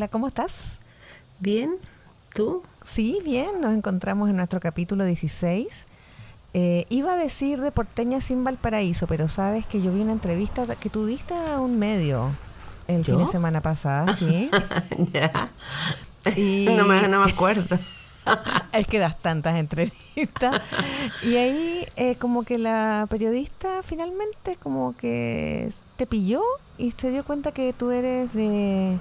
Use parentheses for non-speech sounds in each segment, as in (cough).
Hola, ¿cómo estás? Bien, ¿tú? Sí, bien, nos encontramos en nuestro capítulo 16. Eh, iba a decir de Porteña sin Valparaíso, pero sabes que yo vi una entrevista que tuviste a un medio el fin de semana pasada, ¿sí? (laughs) ya. (laughs) No, me, no me acuerdo. (laughs) es que das tantas entrevistas. Y ahí eh, como que la periodista finalmente como que te pilló y se dio cuenta que tú eres de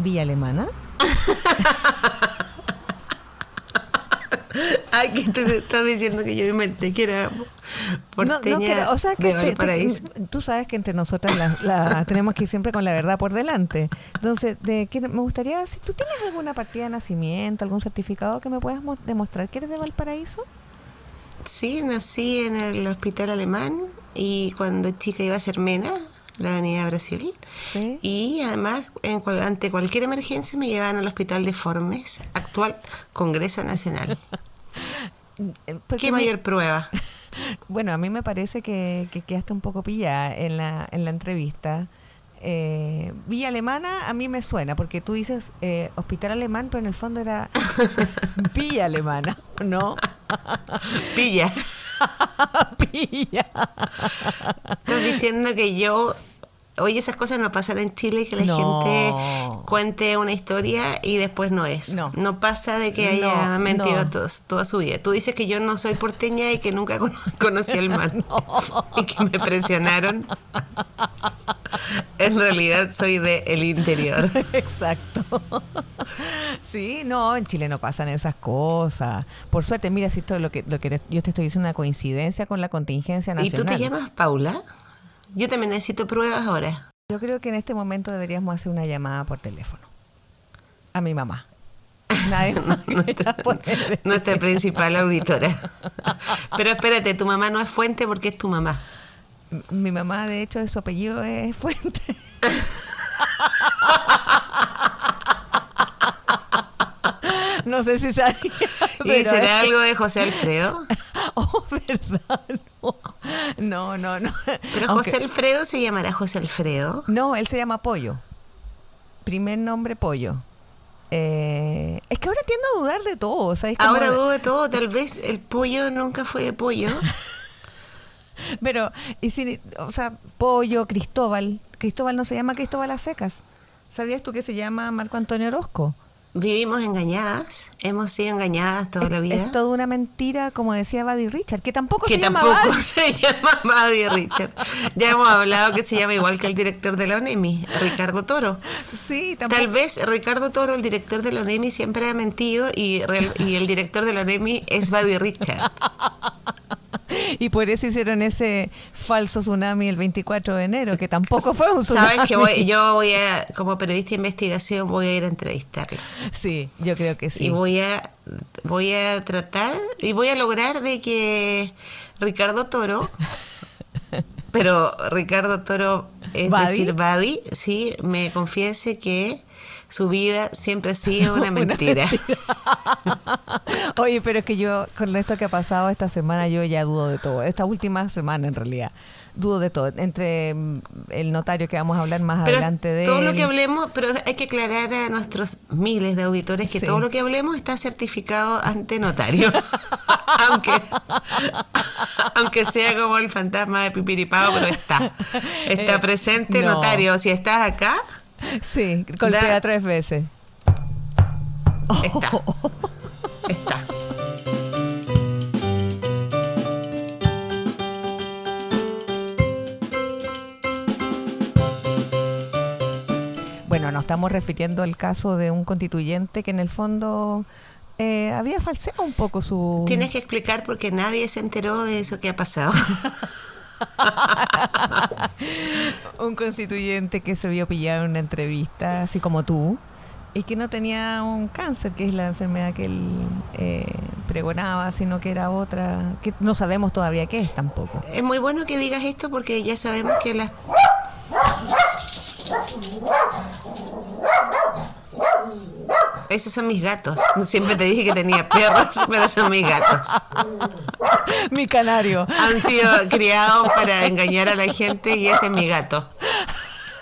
Villa Alemana. (laughs) Ay, que tú estás diciendo que yo inventé que era porteña no, o sea, que de tú sabes que entre nosotras la, (laughs) tenemos que ir siempre con la verdad por delante. Entonces, de, que, me gustaría, si tú tienes alguna partida de nacimiento, algún certificado que me puedas demostrar que eres de Valparaíso. Sí, nací en el hospital alemán y cuando chica iba a ser mena, la Avenida Brasil. Y además, en ante cualquier emergencia me llevaban al Hospital de Formes, actual Congreso Nacional. (laughs) ¿Qué mayor prueba? (laughs) Bueno, a mí me parece que, quedaste un poco pillada en la, en la entrevista. Eh, Villa Alemana a mí me suena, porque tú dices eh, hospital alemán, pero en el fondo era (laughs) Villa Alemana, ¿no? Pilla. Pilla. Estás diciendo que yo oye, esas cosas no pasan en Chile, que la gente cuente una historia y después no es. No, no pasa de que haya mentido toda su vida. Tú dices que yo no soy porteña y que nunca (laughs) conocí el mar y que me presionaron. en realidad soy de el interior. (laughs) Exacto. Sí, no, en Chile no pasan esas cosas. Por suerte, mira, si todo lo que, lo que yo te estoy diciendo una coincidencia con la contingencia nacional. ¿Y tú te llamas Paula? Yo también necesito pruebas ahora. Yo creo que en este momento deberíamos hacer una llamada por teléfono. A mi mamá. Nadie (laughs) nuestra, (laughs) principal auditora. (laughs) Pero espérate, tu mamá no es fuente porque es tu mamá. Mi mamá, de hecho, su apellido es Fuente. no sé si sabía. ¿Y será algo de José Alfredo? Oh, verdad. (laughs) No, no, no. ¿Pero José Alfredo se llamará José Alfredo? No, él se llama Pollo. Primer nombre Pollo. Eh, es que ahora tiendo a dudar de todo. Ahora dudo de todo. (laughs) Tal vez el pollo nunca fue de pollo. (laughs) Pero, y si, o sea, Pollo, Cristóbal. Cristóbal no se llama Cristóbal a secas. ¿Sabías tú que se llama Marco Antonio Orozco? Vivimos engañadas, hemos sido engañadas toda la vida. Es toda una mentira, como decía Buddy Richard, que tampoco se llama tampoco (laughs) se llama Buddy Richard. Ya hemos hablado que se llama igual que el director de la ONEMI, Ricardo Toro. Sí, tampoco. Tal vez Ricardo Toro, el director de la ONEMI, siempre ha mentido y, y el director de la ONEMI es Buddy Richard. (laughs) (laughs) y por eso hicieron ese falso tsunami el 24 de enero, que tampoco fue un tsunami. Sabes que (laughs) yo voy a, como periodista de investigación, voy a ir a entrevistarlos. Sí, yo creo que sí. Y voy a, voy a tratar y voy a lograr de que Ricardo Toro, (laughs) pero Ricardo Toro, es decir, Buddy, sí, me confiese que su vida siempre ha sido (laughs) una mentira. (laughs) Oye, pero es que yo, con esto que ha pasado esta semana, yo ya dudo de todo. Esta última semana, en realidad, dudo de todo. Entre mm, el notario que vamos a hablar más adelante de. Todo lo que hablemos, pero hay que aclarar a nuestros miles de auditores que todo lo que hablemos está certificado ante notario. (laughs) aunque, aunque sea como el fantasma de Pipiripao, pero está. Está eh, presente, notario. Si estás acá Sí, golpea tres veces. Está. Está. Bueno, nos estamos refiriendo al caso de un constituyente que en el fondo eh, había falseado un poco su... Tienes que explicar porque nadie se enteró de eso que ha pasado. (laughs) (laughs) un constituyente que se vio pillado en una entrevista, así como tú, y que no tenía un cáncer, que es la enfermedad que él eh, pregonaba, sino que era otra, que no sabemos todavía qué es tampoco. Es muy bueno que digas esto porque ya sabemos que la... Esos son mis gatos. Siempre te dije que tenía perros, (laughs) pero son mis gatos. Mi canario. Han sido criados para engañar a la gente y ese es mi gato.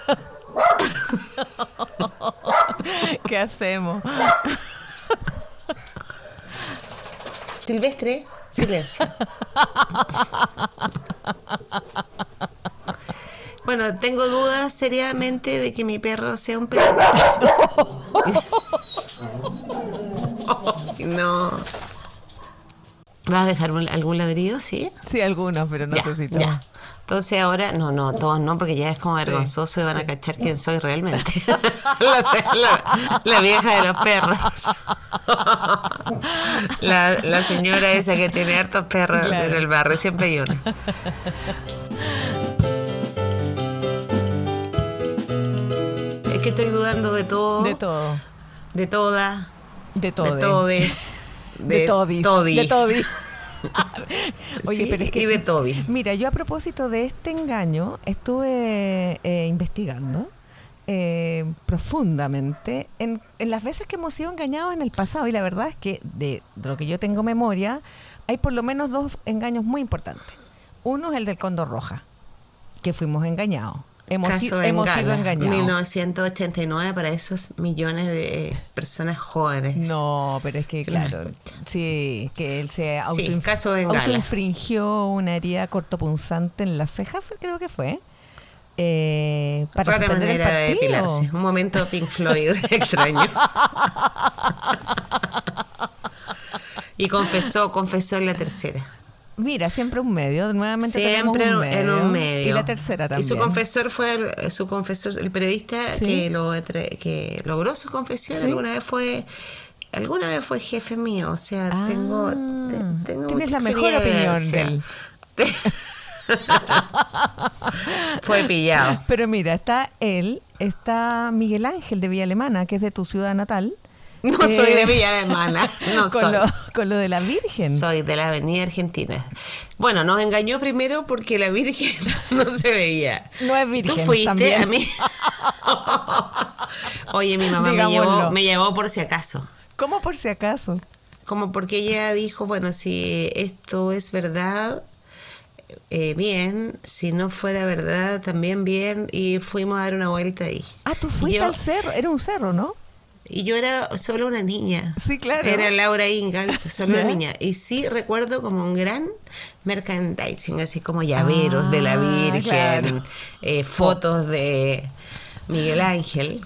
(laughs) ¿Qué hacemos? Silvestre, silencio. (laughs) Bueno, tengo dudas seriamente de que mi perro sea un perro. (laughs) no. ¿Vas a dejar algún ladrido, sí? Sí, algunos, pero no necesito. Ya. Entonces ahora, no, no, todos no, porque ya es como vergonzoso y van a cachar quién soy realmente. (laughs) la, vieja de los perros. (laughs) la, señora esa que tiene hartos perros en el barrio, siempre hay una. Que estoy dudando de todo. De todo. De toda. De todo. De todes. (laughs) De, todis. De todis. (laughs) Oye, pero es que. de Toby. Mira, yo a propósito de este engaño, estuve eh, investigando. Eh, profundamente en, las veces que hemos sido engañados en el pasado y la verdad es que de, lo que yo tengo memoria hay por lo menos dos engaños muy importantes. Uno es el del Condor Roja, que fuimos engañados. Hemos, sido engañados. 1989 para esos millones de personas jóvenes. No, pero es que claro, sí, que él se autoinfringió una herida cortopunzante en la ceja, creo que fue. Eh, para Rara manera de depilarse. Un momento Pink Floyd (laughs) extraño. y confesó, confesó en la tercera. Mira, siempre un medio, nuevamente siempre un medio. en un medio. Y la tercera también. Y su confesor fue el, su confesor, el periodista que lo que logró su confesión alguna vez fue alguna vez fue jefe mío, o sea, ah, tengo, tengo tienes la mejor opinión de él. (laughs) fue pillado. Pero mira, está él, está Miguel Ángel de Villa Alemana, que es de tu ciudad natal No soy de Villa Alemana, (laughs) no con, Lo, con lo de la Virgen. Soy de la Avenida Argentina. Bueno, nos engañó primero porque la Virgen (laughs) no se veía. No es Virgen. Tú fuiste a mí. (laughs) Oye, mi mamá me llevó, me llevó por si acaso. ¿Cómo por si acaso? Como porque ella dijo, bueno, si esto es verdad, eh, bien, si no fuera verdad, también bien, y fuimos a dar una vuelta ahí. Ah, tú fuiste al cerro, era un cerro, ¿no? Y yo era solo una niña. Sí, claro. Era Laura Ingalls, solo una niña. Y sí recuerdo como un gran merchandising, así como llaveros de la ah, Virgen, eh, fotos de Miguel Ángel.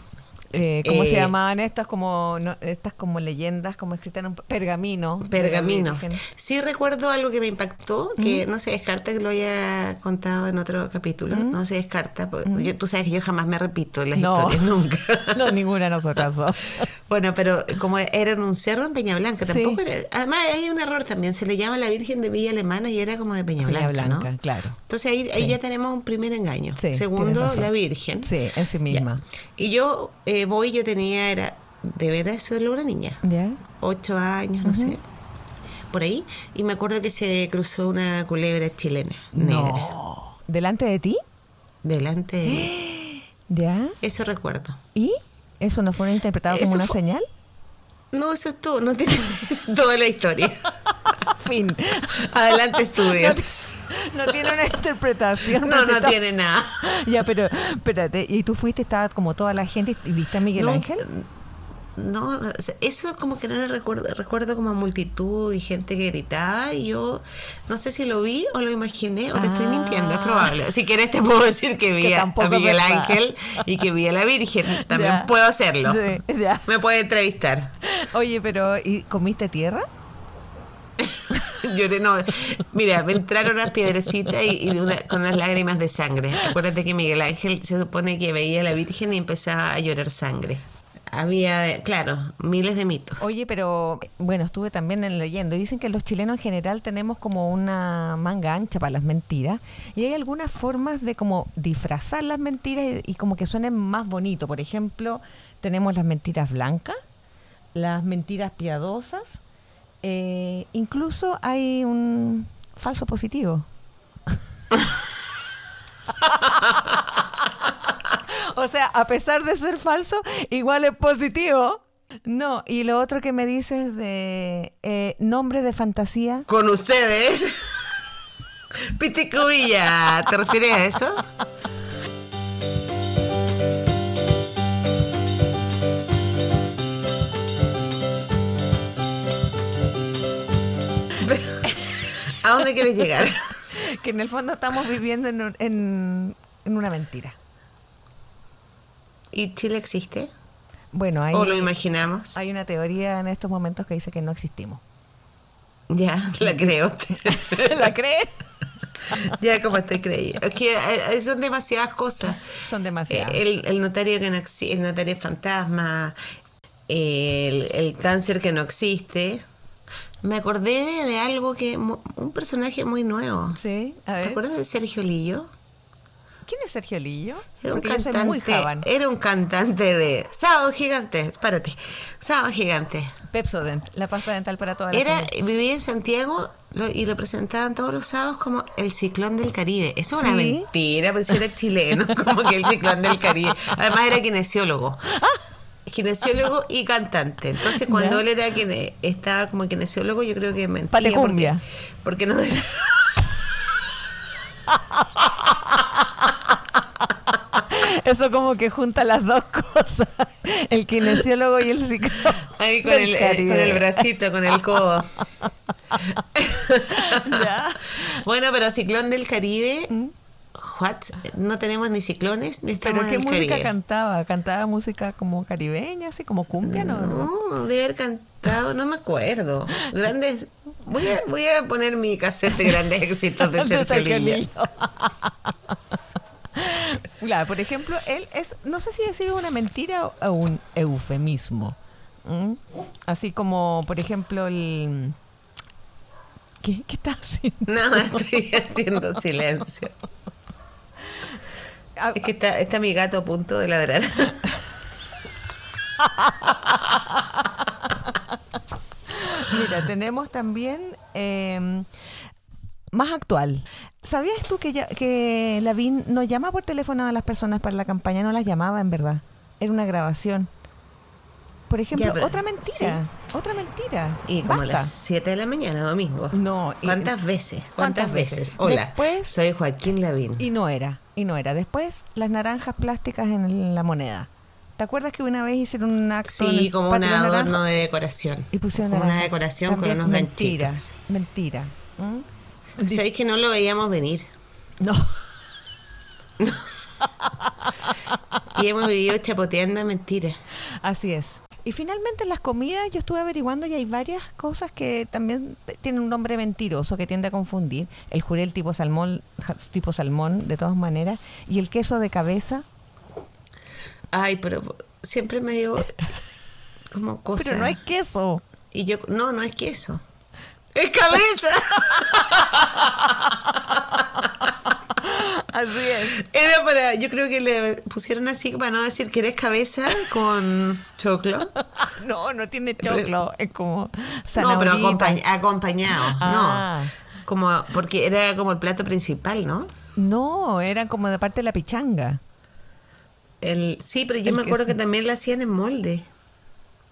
Eh, ¿Cómo se eh, llamaban estas como estas como leyendas como escritas en un pergamino? Pergaminos. Sí recuerdo algo que me impactó, que no se descarta que lo haya contado en otro capítulo, no se descarta. Porque tú sabes que yo jamás me repito las historias, nunca. (laughs) no, ninguna nosotras (laughs) bueno, pero como era en un cerro en Peña Blanca, tampoco era, Además hay un error también, se le llama la Virgen de Villa Alemana y era como de Peña, Blanca, ¿no? claro. Entonces ahí, ya tenemos un primer engaño. Segundo, la Virgen. Sí, en sí misma. Y yo... Eh, voy yo tenía, era, de veras solo una niña. Ocho años, no sé. Por ahí. Y me acuerdo que se cruzó una culebra chilena. No. ¿Delante de ti? Delante de mí. (gasps) ¿Ya? Eso recuerdo. ¿Y? ¿Eso no fue interpretado como una señal? No, eso es todo. No tiene (laughs) toda la historia. (laughs) fin. Adelante estudia. (laughs) No, tiene una interpretación. No, no, tiene nada. Ya, pero espérate, ¿y tú fuiste, estaba como toda la gente y viste a Miguel Ángel? No, eso es como que no lo recuerdo, recuerdo como multitud y gente que gritaba y yo no sé si lo vi o lo imaginé o te estoy mintiendo, es ah. probable. Si quieres te puedo decir que vi a, Miguel Ángel y que vi a la Virgen, también puedo hacerlo. Me puede entrevistar. Oye, pero ¿y comiste tierra? (laughs) (laughs) Lloré, no. Mira, me entraron unas piedrecitas y, con unas lágrimas de sangre. Acuérdate que Miguel Ángel se supone que veía a la Virgen y empezaba a llorar sangre. Había, claro, miles de mitos. Oye, pero bueno, estuve también en leyendo. Dicen que los chilenos en general tenemos como una manga ancha para las mentiras. Y hay algunas formas de como disfrazar las mentiras y, y como que suenen más bonito. Por ejemplo, tenemos las mentiras blancas, las mentiras piadosas eh, incluso hay un falso positivo. (laughs) o sea, a pesar de ser falso, igual es positivo. No, y lo otro que me dices de eh, nombre de fantasía. Con ustedes. (laughs) Piticubilla, ¿te refieres a eso? Dónde quieres llegar? (laughs) que en el fondo estamos viviendo en, en, una mentira. ¿Y Chile existe? Bueno, hay, ¿O lo imaginamos? Hay una teoría en estos momentos que dice que no existimos. Ya, la creo. (laughs) ¿La cree? (laughs) ya como estoy creyendo. Es que eh, son demasiadas cosas. Son demasiadas. El, el notario que no existe, el notario fantasma, el, el, cáncer que no existe. Me acordé de, algo que. Un personaje muy nuevo. Sí, a ver. ¿Te acuerdas de Sergio Lillo? ¿Quién es Sergio Lillo? Era un, cantante, era un cantante de Sábado Gigante, espérate, Sábado Gigante. Pepsodent, la pasta dental para toda la Era, Vivía en Santiago y lo presentaban todos los sábados como el ciclón del Caribe. Eso es una mentira, porque era chileno, (laughs) como que el ciclón del Caribe. Además era kinesiólogo. (laughs) kinesiólogo y cantante. Entonces, cuando él era quien estaba como kinesiólogo, yo creo que mentía. Porque, porque no (laughs) Eso como que junta las dos cosas, el kinesiólogo y el psicólogo. Ahí con el, eh, con el bracito, con el codo. (laughs) Bueno, pero Ciclón del Caribe, ¿Mm? What? No tenemos ni ciclones ni estamos ¿Pero qué música cantaba? ¿Cantaba música como caribeña, así como cumbia? No, no, debe haber cantado, no me acuerdo. Grandes... Voy a, voy a poner mi cassette de grandes (laughs) éxitos de Sergio Claro, por ejemplo, él es, no sé si decir una mentira o un eufemismo. Así como, por ejemplo, el... ¿Qué, ¿Qué estás haciendo? Nada, estoy (laughs) haciendo silencio. Ah, es que está, está mi gato a punto de ladrar. (laughs) Mira, tenemos también eh, más actual. ¿Sabías tú que, ya, que Lavín no llama por teléfono a las personas para la campaña? No las llamaba, en verdad. Era una grabación. Por ejemplo, otra mentira. Otra mentira. Y como a las 7 de la mañana, domingo. No. ¿Cuántas veces? ¿Cuántas, veces? Hola, soy Joaquín Lavín. Y no era. Y no era. Después, las naranjas plásticas en la moneda. ¿Te acuerdas que una vez hicieron un acto? Sí, como un adorno de decoración. Y pusieron como una decoración con unos mentira, Mentira. ¿Mm? ¿Sabéis que no lo veíamos venir? No. (laughs) y hemos vivido chapoteando mentiras. Así es. Y finalmente en las comidas yo estuve averiguando y hay varias cosas que también tienen un nombre mentiroso que tiende a confundir. El jurel tipo salmón, tipo salmón de todas maneras, y el queso de cabeza. Ay, pero siempre me dio como cosa. Pero no es queso. Y yo, no, no es queso. Es cabeza. (laughs) Así es. Era para, yo creo que le pusieron así para no decir que eres cabeza con choclo. (laughs) No, no tiene choclo, es como No, pero acompañado, no. Ah. Como, porque era como el plato principal, ¿no? No, era como de parte de la pichanga. El, sí, pero yo me acuerdo que también la hacían en molde.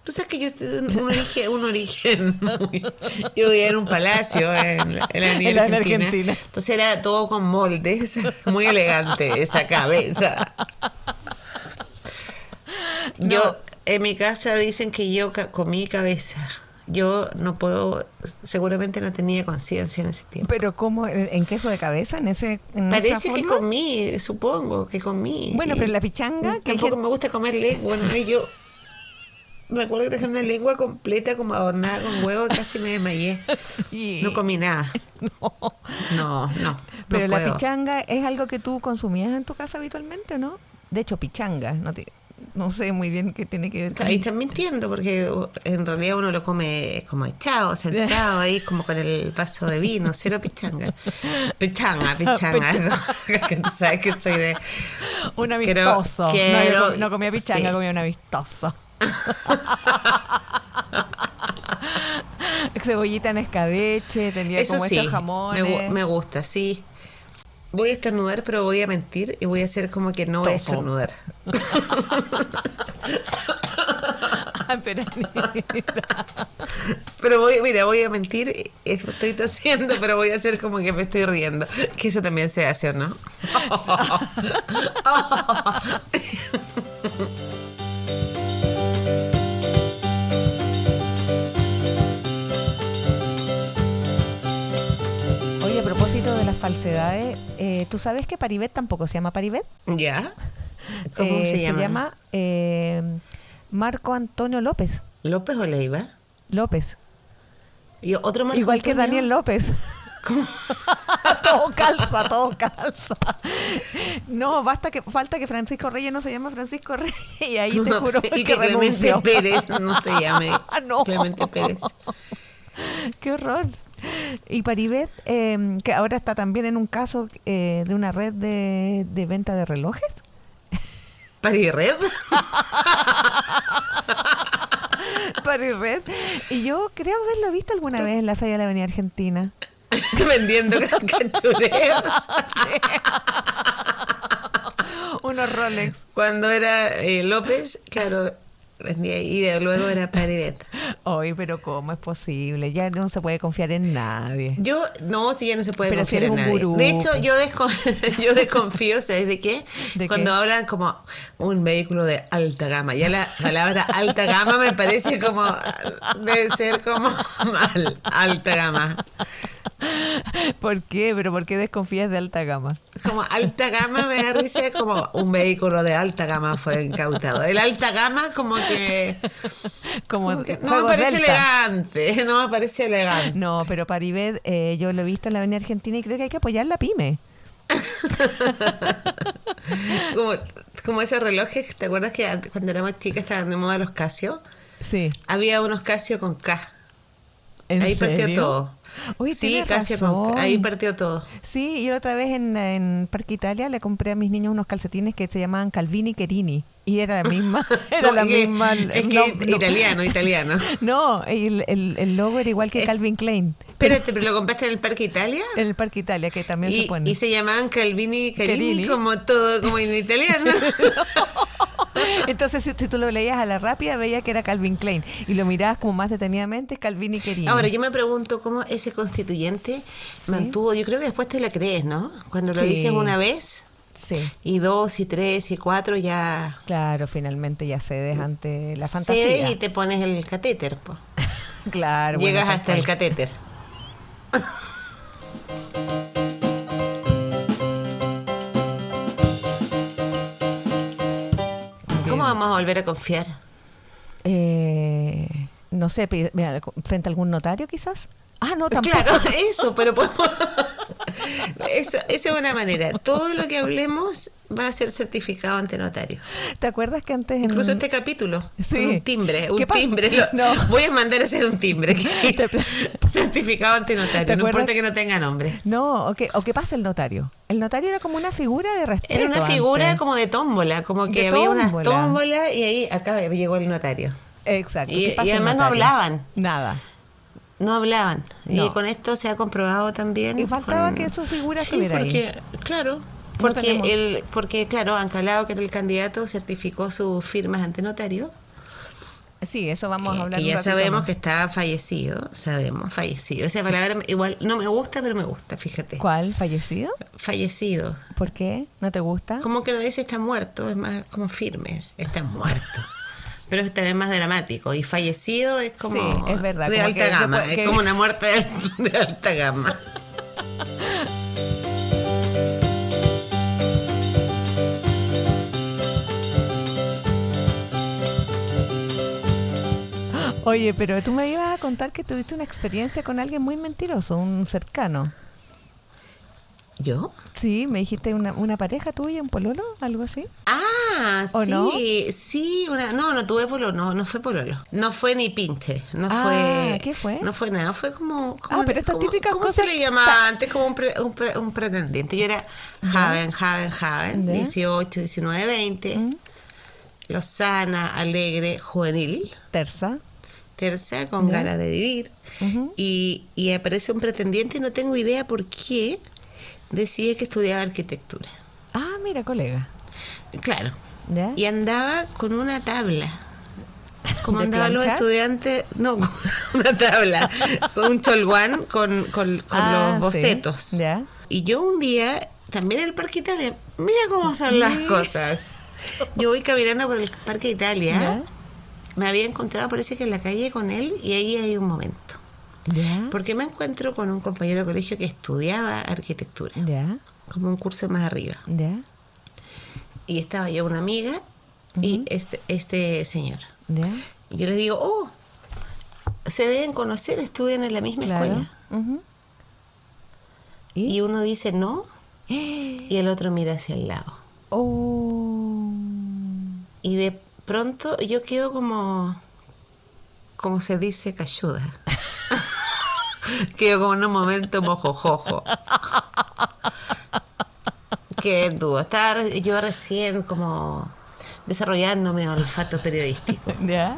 Tú sabes que yo un origen, un origen (laughs) yo vivía en un palacio en, la, Argentina. Entonces era todo con moldes, (laughs) muy elegante esa cabeza. Yo en mi casa dicen que yo comí cabeza. Yo no puedo, seguramente no tenía conciencia en ese tiempo. Pero cómo, en queso de cabeza, en ese, parece que comí, supongo que comí. Bueno, pero la pichanga, que tampoco me gusta comer lengua. Bueno, yo me acuerdo que dejé una lengua completa como adornada con huevo, casi me desmayé. (laughs) No comí nada. (laughs) No, no. Pero la pichanga es algo que tú consumías en tu casa habitualmente, ¿no? De hecho, pichanga, no no sé muy bien qué tiene que ver con Ahí están mintiendo, porque en realidad uno lo come como echado, sentado ahí, como con el vaso de vino, cero pichanga. Pichanga, (laughs) pichanga. que tú sabes que soy de. Un amistoso. no, comía pichanga, comía un amistoso. (laughs) Cebollita en escabeche, tenía como estos jamones. Me, me, gusta, sí. Voy a estornudar, pero voy a mentir y voy a hacer como que no voy a estornudar. (laughs) pero voy, mira, voy a mentir, estoy tosiendo, pero voy a hacer como que me estoy riendo. Que eso también se hace, ¿o no? (laughs) las falsedades, eh, ¿tú sabes que Paribet tampoco se llama Paribet? Ya. (laughs) ¿Cómo Eh, se llama? Se llama eh, Marco Antonio López. López Oleiva. López. Y otro Marco Igual que. Daniel López. (laughs) (laughs) todo calza, todo calza. No, basta que falta que Francisco Reyes no se llama Francisco Reyes y ahí te juro que, que Clemente. Pérez no se llame. Ah, no. Clemente Pérez. Qué horror. Y Paribet, eh, que ahora está también en un caso eh, de una red de, de venta de relojes. (laughs) Parirred. (laughs) Paribet. Y yo creo haberlo visto alguna vez en la Feria de la Avenida Argentina. (laughs) Vendiendo cachureos. Unos Rolex. Cuando era eh, López, claro, vendía y luego era Paribet. Hoy, (laughs) pero ¿cómo es posible? Ya no se puede confiar en nadie. Yo, no, si ya no se puede Pero si confiar eres en un nadie. gurú. De hecho, yo, desco- (laughs) yo desconfío, ¿sabes de qué? ¿De Cuando qué? hablan como un vehículo de alta gama. Ya la palabra alta gama me parece como, debe ser como (laughs) mal, alta gama. ¿Por qué? ¿Pero por qué desconfías de alta gama? Como alta gama me da risa como un vehículo de alta gama fue incautado. El alta gama como que, Como, como que no me parece Delta. elegante, (laughs) no me parece elegante. No, pero Paribet, eh, yo lo he visto en la Avenida Argentina y creo que hay que apoyar la pyme. (laughs) Como, como esos relojes, ¿te acuerdas que antes, cuando éramos chicas estaban de moda los Casio? Sí. Había unos Casio con K. ¿En Ahí partió serio? todo. Sí, razón. K. Ahí partió todo. Sí, y otra vez en, en Parque Italia le compré a mis niños unos calcetines que se llamaban Calvini Cherini. Y era la misma. (laughs) (laughs) Era No, la que- misma. Es que no, no. italiano, italiano. (laughs) No, el, el- el logo era igual que Calvin Klein. Espérate, ¿pero lo compraste en el Parque Italia? En el Parque Italia, que también Y, se pone. y se llamaban Calvini y Carini como todo, como en italiano. Entonces, si, si tú lo leías a la rápida, veía que era Calvin Klein. Y lo mirabas como más detenidamente, Calvin y Cherini. Ahora, yo me pregunto cómo ese constituyente Sí. mantuvo, yo creo que después te la crees, ¿no? Cuando lo Sí. dices una vez, Sí, y dos, y tres, y cuatro, ya claro, finalmente ya cedes ante la cedes fantasía. y te pones el catéter. po. (laughs) Claro, Llegas hasta el catéter. ¿Cómo vamos a volver a confiar? Eh, no sé, frente a algún notario quizás. Ah, no, tampoco. Claro, (laughs) eso, pero podemos... Eso, eso es una manera. Todo lo que hablemos va a ser certificado ante notario. ¿Te acuerdas que antes en- Incluso este capítulo. Sí. un timbre. Un timbre. lo- No. Voy a mandar a hacer un timbre. que- (laughs) certificado ante ¿Te notario. No importa que no tenga nombre. No, o que, o que pasa el notario. El notario era como una figura de respeto. Era una figura antes. como de tómbola, como que De había unas tómbola. tómbolas y ahí acá llegó el notario. Exacto. Y- ¿qué pasa y el además no hablaban. Nada. No hablaban. Y No. con esto se ha comprobado también. Y faltaba con- que su figura Sí, estuviera porque, ahí. Claro. Porque, tenemos- el, porque, claro, Ancalado, que era el candidato, certificó sus firmas ante notario. Sí, eso vamos que, a hablar un ya sabemos más. que está fallecido, sabemos, fallecido. Esa palabra igual no me gusta, pero me gusta, fíjate. ¿Cuál? ¿Fallecido? Fallecido. ¿Por qué? ¿No te gusta? Como que no dice está muerto, es más como firme, está muerto. (laughs) Pero esta vez más dramático. Y fallecido es como Sí, es verdad, de como alta que- gama, que- es como una muerte de, de alta gama. Oye, pero tú me ibas a contar que tuviste una experiencia con alguien muy mentiroso, un cercano. ¿Yo? Sí, me dijiste una, una pareja tuya, un pololo, algo así. Ah, ¿O sí, no? sí, una, no, no tuve pololo, no, no fue pololo. No fue ni pinche, no Ah, fue. ¿qué fue? No fue nada, fue como. como Ah, pero estas típicas ¿Cómo se le llamaba antes? Como un, pre- un, pre- un pretendiente. Yo era joven, joven, joven, Ya. 18, 19, 20. Mm. Lozana, alegre, juvenil, Terza. terza, con ganas de vivir. Y, y aparece un pretendiente y no tengo idea por qué decide que estudiaba arquitectura. Ah, mira, colega. Claro. ¿Ya? Y andaba con una tabla. Como (laughs) ¿De andaban los estudiantes, no, (laughs) con una tabla, con un cholguán con, con, con Ah, los sí. bocetos. Ya. Y yo un día, también en el Parque Italia, mira cómo son las cosas. Yo voy caminando por el Parque Italia, Ya. me había encontrado, parece que en la calle con él, y ahí hay un momento. Porque me encuentro con un compañero de colegio que estudiaba arquitectura. Como un curso más arriba. Y estaba yo una amiga y este, este señor. Y yo le digo, oh, se deben conocer, estudian en la misma escuela. ¿Y? uno dice no, (gasps) y el otro mira hacia el lado. Oh. Y de pronto yo quedo como, como se dice, cayuda. (laughs) quedo como en un momento mojojojo. Qué duda. Estar yo recién como desarrollando mi olfato periodístico. ¿Ya?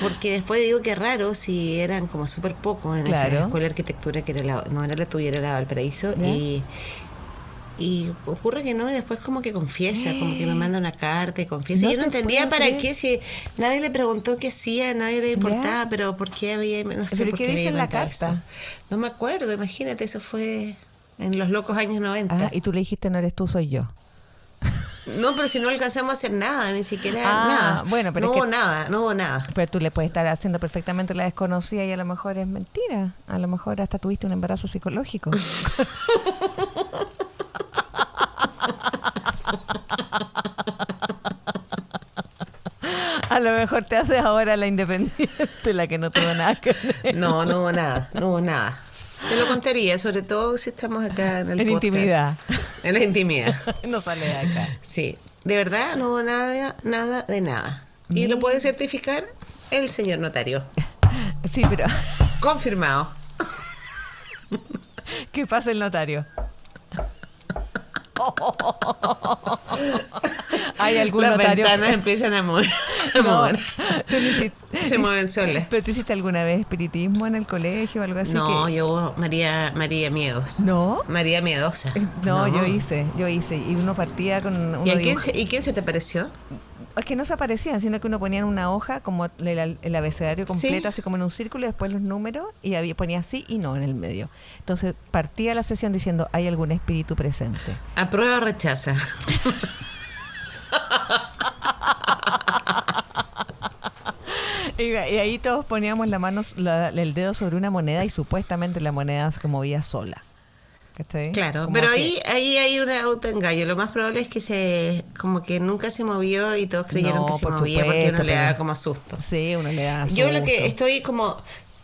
Porque después digo que raro si eran como súper pocos en esa escuela de arquitectura que era la, no era la tuya, era la Valparaíso. Y, y ocurre que no, y después como que confiesa, como que me manda una carta y confiesa. yo no entendía para qué, si nadie le preguntó qué hacía, nadie le importaba, pero por qué había, no sé por qué, dice en la carta? No me acuerdo, imagínate, eso fue en los locos años 90. Ah, y tú le dijiste, no eres tú, soy yo. No, pero si no alcanzamos a hacer nada, ni siquiera ah, nada. Bueno, pero no hubo nada, no hubo nada. Pero tú le puedes estar haciendo perfectamente la desconocida y a lo mejor es mentira. A lo mejor hasta tuviste un embarazo psicológico. (laughs) A lo mejor te haces ahora la independiente, la que no tuvo nada que ver. No, no hubo nada, no hubo nada. Te lo contaría, sobre todo si estamos acá en el En intimidad. En la intimidad. (laughs) no sale de acá. Sí, de verdad no hubo nada, nada de nada. Y lo puede certificar el señor notario. Sí, pero... Confirmado. ¿Qué pasa el notario? Hay algún Las notario ventanas empiezan a mover. Se mueven solas. ¿Pero tú hiciste alguna vez espiritismo en el colegio o algo así? No, yo María María Miedos. ¿No? María Miedosa. Eh, no, yo hice, yo hice. Y uno partía con... Uno ¿Y, quién se, ¿Y quién se te pareció? Es que no se aparecían, sino que uno ponía en una hoja como el, abecedario completo, así como en un círculo, y después los números, y había, ponía sí y no en el medio. Entonces partía la sesión diciendo, ¿hay algún espíritu presente? Aprueba o rechaza. (laughs) y, ahí todos poníamos la mano, el dedo sobre una moneda y supuestamente la moneda se movía sola. Claro, pero ahí, ahí hay un autoengaño. Lo más probable es que se como que nunca se movió y todos creyeron que se movía porque uno le da como susto. Sí, uno le da Yo lo que estoy como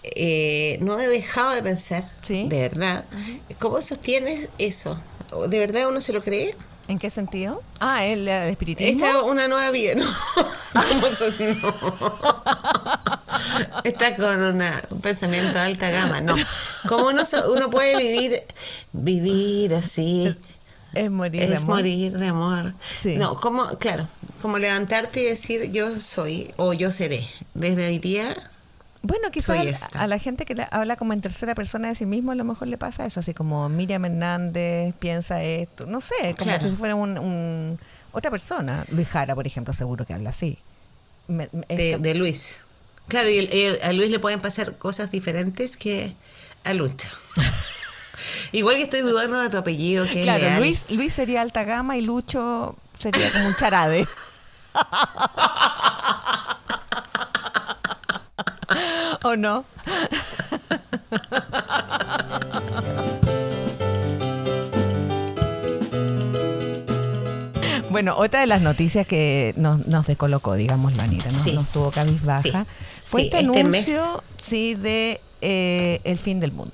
eh, no he dejado de pensar, de verdad, ¿cómo sostienes eso? ¿De verdad uno se lo cree? ¿En qué sentido? Ah, el, el espiritismo. Esta una nueva vida, ¿no? (laughs) ¿Cómo Está con un pensamiento de alta gama, no. ¿Cómo uno, uno puede vivir, vivir así? Es morir de amor. morir de amor. Sí. No, como, claro, como levantarte y decir yo soy o yo seré. Desde hoy día bueno, quizás a la gente que habla como en tercera persona de sí mismo, a lo mejor le pasa eso, así como Miriam Hernández piensa esto, no sé, como si fuera un, otra persona. Luis Jara, por ejemplo, seguro que habla así. de, Luis. Claro, y a Luis le pueden pasar cosas diferentes que a Lucho. (laughs) Igual que estoy dudando de tu apellido. Que claro, Luis, Luis sería alta gama y Lucho sería como un charade. (laughs) (laughs) ¿O no? Bueno, otra de las noticias que nos, nos descolocó, digamos, Anita, ¿no? nos tuvo cabizbaja, fue este, este anuncio sí, de eh, el fin del mundo.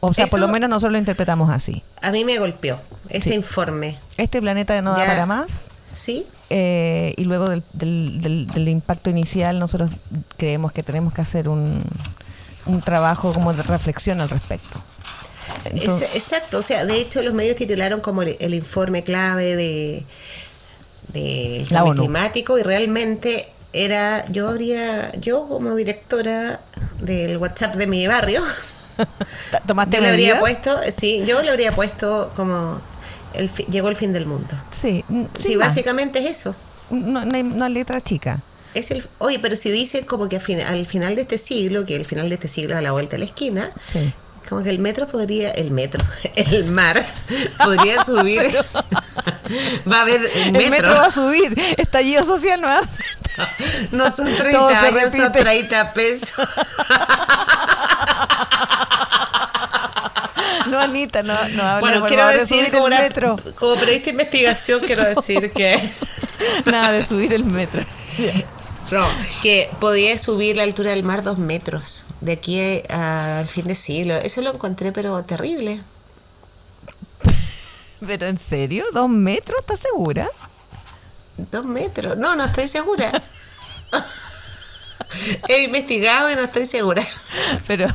O sea, por lo menos nosotros lo interpretamos así. A mí me golpeó ese informe. Este planeta no da para más. Sí. Eh, y luego del, del, impacto inicial, nosotros creemos que tenemos que hacer un, un trabajo como de reflexión al respecto. exacto, o sea, de hecho los medios titularon como el, informe clave de del cambio climático y realmente era yo habría yo como directora del WhatsApp de mi barrio (laughs) ¿Tomaste yo le habría puesto sí yo le habría puesto como llegó el fin del mundo. Sí, sí, básicamente es eso. No, no, hay, letra chica. Es el, oye, pero si dice como que al final de este siglo, que el final de este siglo es a la vuelta de la esquina, como que el metro podría, el metro, (laughs) el mar podría (laughs) subir. (laughs) va a haber el metro. El metro va a subir. Estallido social nuevamente. No son 30 años, son 30 pesos. (laughs) no, Anita, no, no Bueno, quiero decir, como, metro. como periodista de investigación, quiero (laughs) decir que. (laughs) Nada de subir el metro. No, que podía subir la altura del mar dos metros de aquí al fin de siglo. Eso lo encontré, pero terrible. ¿Pero en serio? ¿Dos metros? ¿Estás segura? Dos metros. No, no estoy segura. He investigado y no estoy segura. Pero,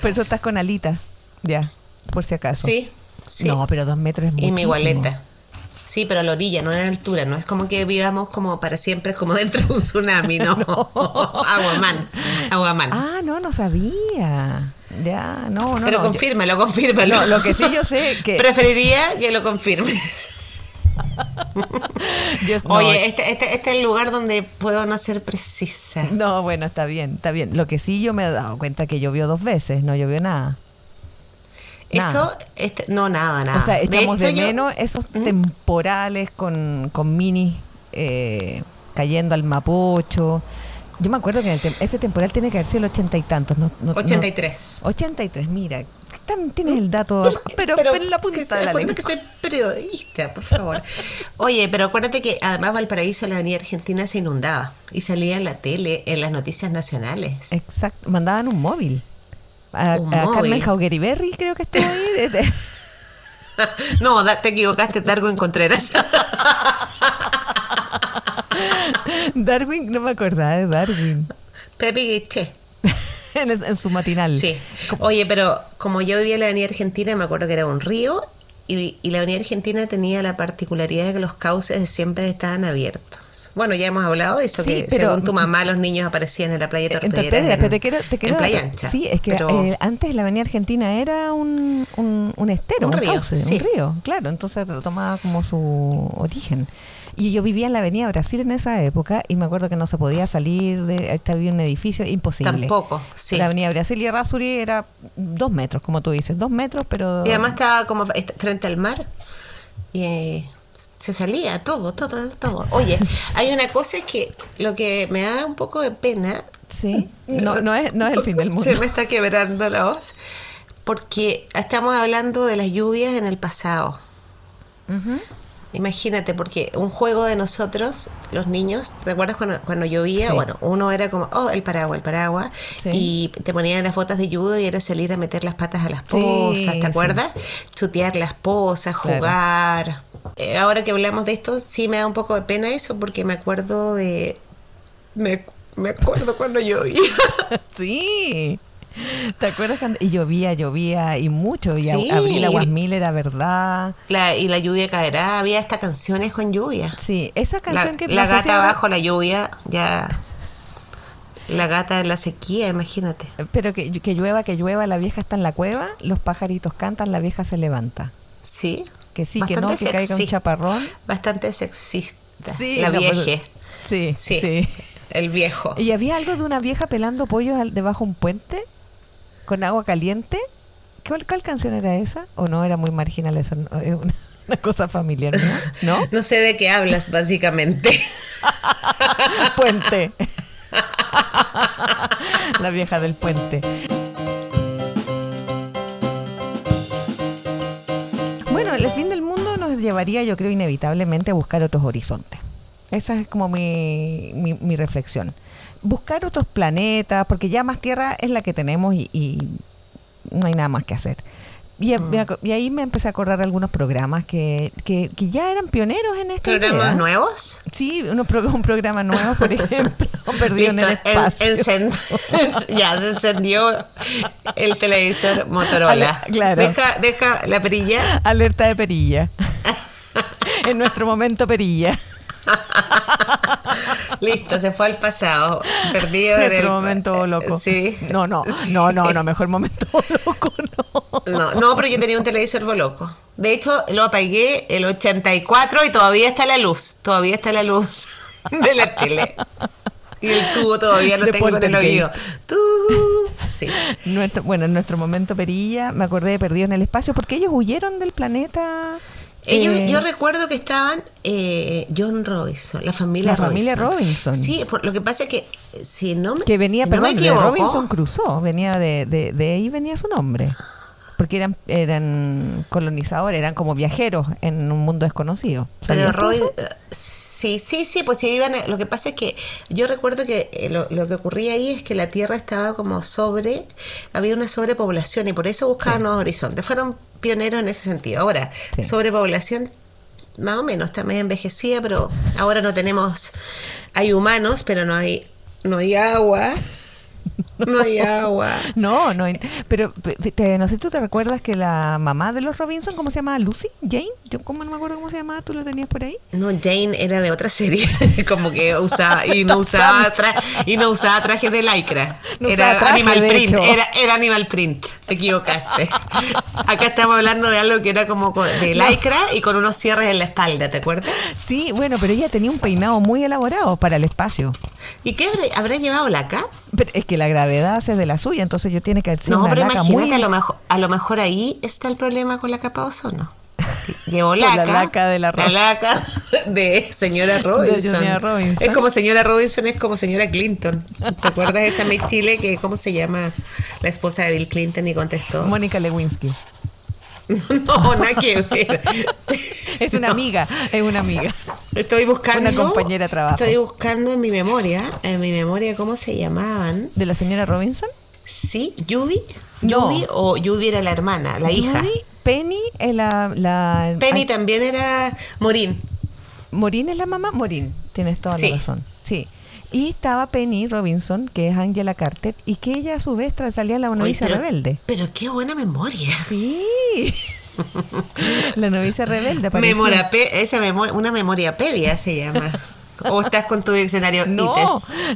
pero eso estás con alitas, ya, por si acaso. Sí, sí. No, pero dos metros es muchísimo. Y mi gualeta. Sí, pero a la orilla, no en la altura. No es como que vivamos como para siempre, como (laughs) dentro de un tsunami, no. (laughs) Aguaman. Aguaman. Ah, no, no sabía. Ya, no, no. Pero no, confírmelo, confírmelo. lo que sí yo sé que. (laughs) Preferiría que lo confirmes. Oye, este, este, este, es el lugar donde puedo no ser precisa. No, bueno, está bien, está bien. Lo que sí yo me he dado cuenta que llovió dos veces, no llovió nada. Eso, este, no, nada, nada. O sea, echamos de, menos esos temporales con, con mini eh, cayendo al Mapocho. Yo me acuerdo que ese temporal tiene que haber sido el ochenta y tantos. No, 83. 83, mira, tienes el dato, pero, en la punta de la lengua. que soy periodista, por favor. Oye, pero acuérdate que además Valparaíso, la avenida Argentina, se inundaba y salía en la tele, en las noticias nacionales. Exacto, mandaban un móvil. A, Carmen Jaugeriberri creo que estuvo (laughs) ahí. no, te equivocaste, Darwin Contreras. (laughs) Darwin, no me acordaba de Darwin. Pepe Guiche. (laughs) en, su matinal. Sí. Oye, pero como yo vivía en la Avenida Argentina, me acuerdo que era un río y, la Avenida Argentina tenía la particularidad de que los cauces siempre estaban abiertos. Bueno, ya hemos hablado de eso, que según tu mamá los niños aparecían en la playa Torpedera. En, en playa ancha. Sí, es que eh, antes la Avenida Argentina era un, un, estero, un, río, cauce, un río, claro, entonces lo tomaba como su origen. Y yo vivía en la Avenida Brasil en esa época y me acuerdo que no se podía salir de había un edificio imposible. Tampoco, sí. La Avenida Brasil y Rasuri era dos metros, como tú dices, dos metros, pero... Y además estaba como frente al mar y eh, se salía todo, todo, todo. Oye, hay una cosa es que lo que me da un poco de pena... Sí, no, no, es, no es el fin del mundo. (laughs) Se me está quebrando la voz porque estamos hablando de las lluvias en el pasado. Imagínate, porque un juego de nosotros, los niños, ¿te acuerdas cuando, cuando llovía? Bueno, uno era como, oh, el paraguas, el paraguas, y te ponían las botas de lluvia y era salir a meter las patas a las pozas, ¿te acuerdas? Chutear las pozas, jugar. Eh, ahora que hablamos de esto, sí me da un poco de pena eso, porque me acuerdo de... Me, me acuerdo cuando llovía. (laughs) sí. ¿Te acuerdas cuando y llovía, llovía y mucho? Y sí. Abril Aguasmil era verdad. La, y la lluvia caerá. Había estas canciones con lluvia. Sí, esa canción que La gata bajo la lluvia, ya. La gata de la sequía, imagínate. Pero que, que llueva, que llueva, la vieja está en la cueva, los pajaritos cantan, la vieja se levanta. Sí. Que sí, que no, que caiga un chaparrón. Bastante sexista. Sí, la vieja. sí, sí, sí. El viejo. ¿Y había algo de una vieja pelando pollos debajo de un puente? con agua caliente. ¿Cuál, ¿Cuál, canción era esa? ¿O no era muy marginal esa? (laughs) Una, cosa familiar, ¿no? (laughs) ¿no? sé de qué hablas, básicamente. (laughs) puente. La vieja del puente. Fin del mundo nos llevaría, yo creo, inevitablemente a buscar otros horizontes. Esa es como mi, mi, mi reflexión buscar otros planetas, porque ya más Tierra es la que tenemos y, no hay nada más que hacer. Y, mm. y, ahí me empecé a acordar de algunos programas que, que, ya eran pioneros en este ¿Programas nuevos? Sí, uno, un programa nuevo, por (laughs) ejemplo, Perdido en el Espacio. (laughs) ya se encendió el televisor Motorola. claro. Deja, deja la perilla. Alerta de perilla. (laughs) en nuestro momento perilla. (laughs) Listo, se fue al pasado. Perdido en el momento loco. Sí. No, no, no, no, no, mejor momento (laughs) loco, no. No, no, pero yo tenía un televisor loco. De hecho, lo apagué el 84 y todavía está la luz. Todavía está la luz (laughs) de la tele. Y el tubo todavía lo tengo en el oído. Sí. bueno, en nuestro momento perilla, me acordé de Perdido en el Espacio, porque ellos huyeron del planeta ellos, eh, yo recuerdo que estaban eh, John Robinson, la familia la familia Robinson. Sí, lo que pasa es que si no me que venía, si perdón, Robinson cruzó, venía de, de, de ahí venía su nombre. porque eran, eran colonizadores, eran como viajeros en un mundo desconocido. Pero Robin, eh, sí, sí, sí, pues si iban, lo que pasa es que yo recuerdo que eh, lo, que ocurría ahí es que la Tierra estaba como sobre, había una sobrepoblación y por eso buscaban nuevos horizontes. Fueron pioneros en ese sentido. Ahora, sobrepoblación más o menos, está medio envejecida, pero ahora no tenemos, hay humanos, pero no hay, no hay agua. No hay agua. (laughs) no, no hay. Pero no sé, ¿tú te recuerdas que la mamá de los Robinson, ¿cómo se llamaba? ¿Lucy? ¿Jane? Yo como no me acuerdo cómo se llamaba, ¿tú lo tenías por ahí? No, Jane era de otra serie. (laughs) como que usaba, y no usaba, y no usaba traje de lycra. era Animal Print. Era, era, Animal Print. Te equivocaste. (laughs) Acá estamos hablando de algo que era como de lycra y con unos cierres en la espalda, ¿te acuerdas? Sí, bueno, pero ella tenía un peinado muy elaborado para el espacio. ¿Y qué habrá, llevado la acá? Pero es que la gravedad hace de la suya, entonces yo tiene que hacer No, pero imagínate, a, lo mejor, a lo mejor ahí está el problema con la capa de ozono. (laughs) Llevó laca, la laca de la, la laca de señora Robinson. Es como señora Robinson, es como señora Clinton. ¿Te acuerdas de esa Miss Chile que, ¿cómo se llama? La esposa de Bill Clinton y contestó. Mónica Lewinsky. (laughs) No, nada que ver. (laughs) Es una amiga, es una amiga. Estoy buscando. Una compañera de trabajo. Estoy buscando en mi memoria, en mi memoria, ¿cómo se llamaban? ¿De la señora Robinson? Sí, Judy. Judy o Judy era la hermana, la hija. Penny es la, la. Penny también era Morín. ¿Morín es la mamá? Morín, tienes toda la razón. Sí. Y estaba Penny Robinson, que es Angela Carter, y que ella a su vez salía la novicia rebelde. Pero qué buena memoria. Sí. (laughs) la novicia rebelde. Memoria, esa memoria, una memoriapedia se llama. ¿O estás con tu diccionario (laughs) no,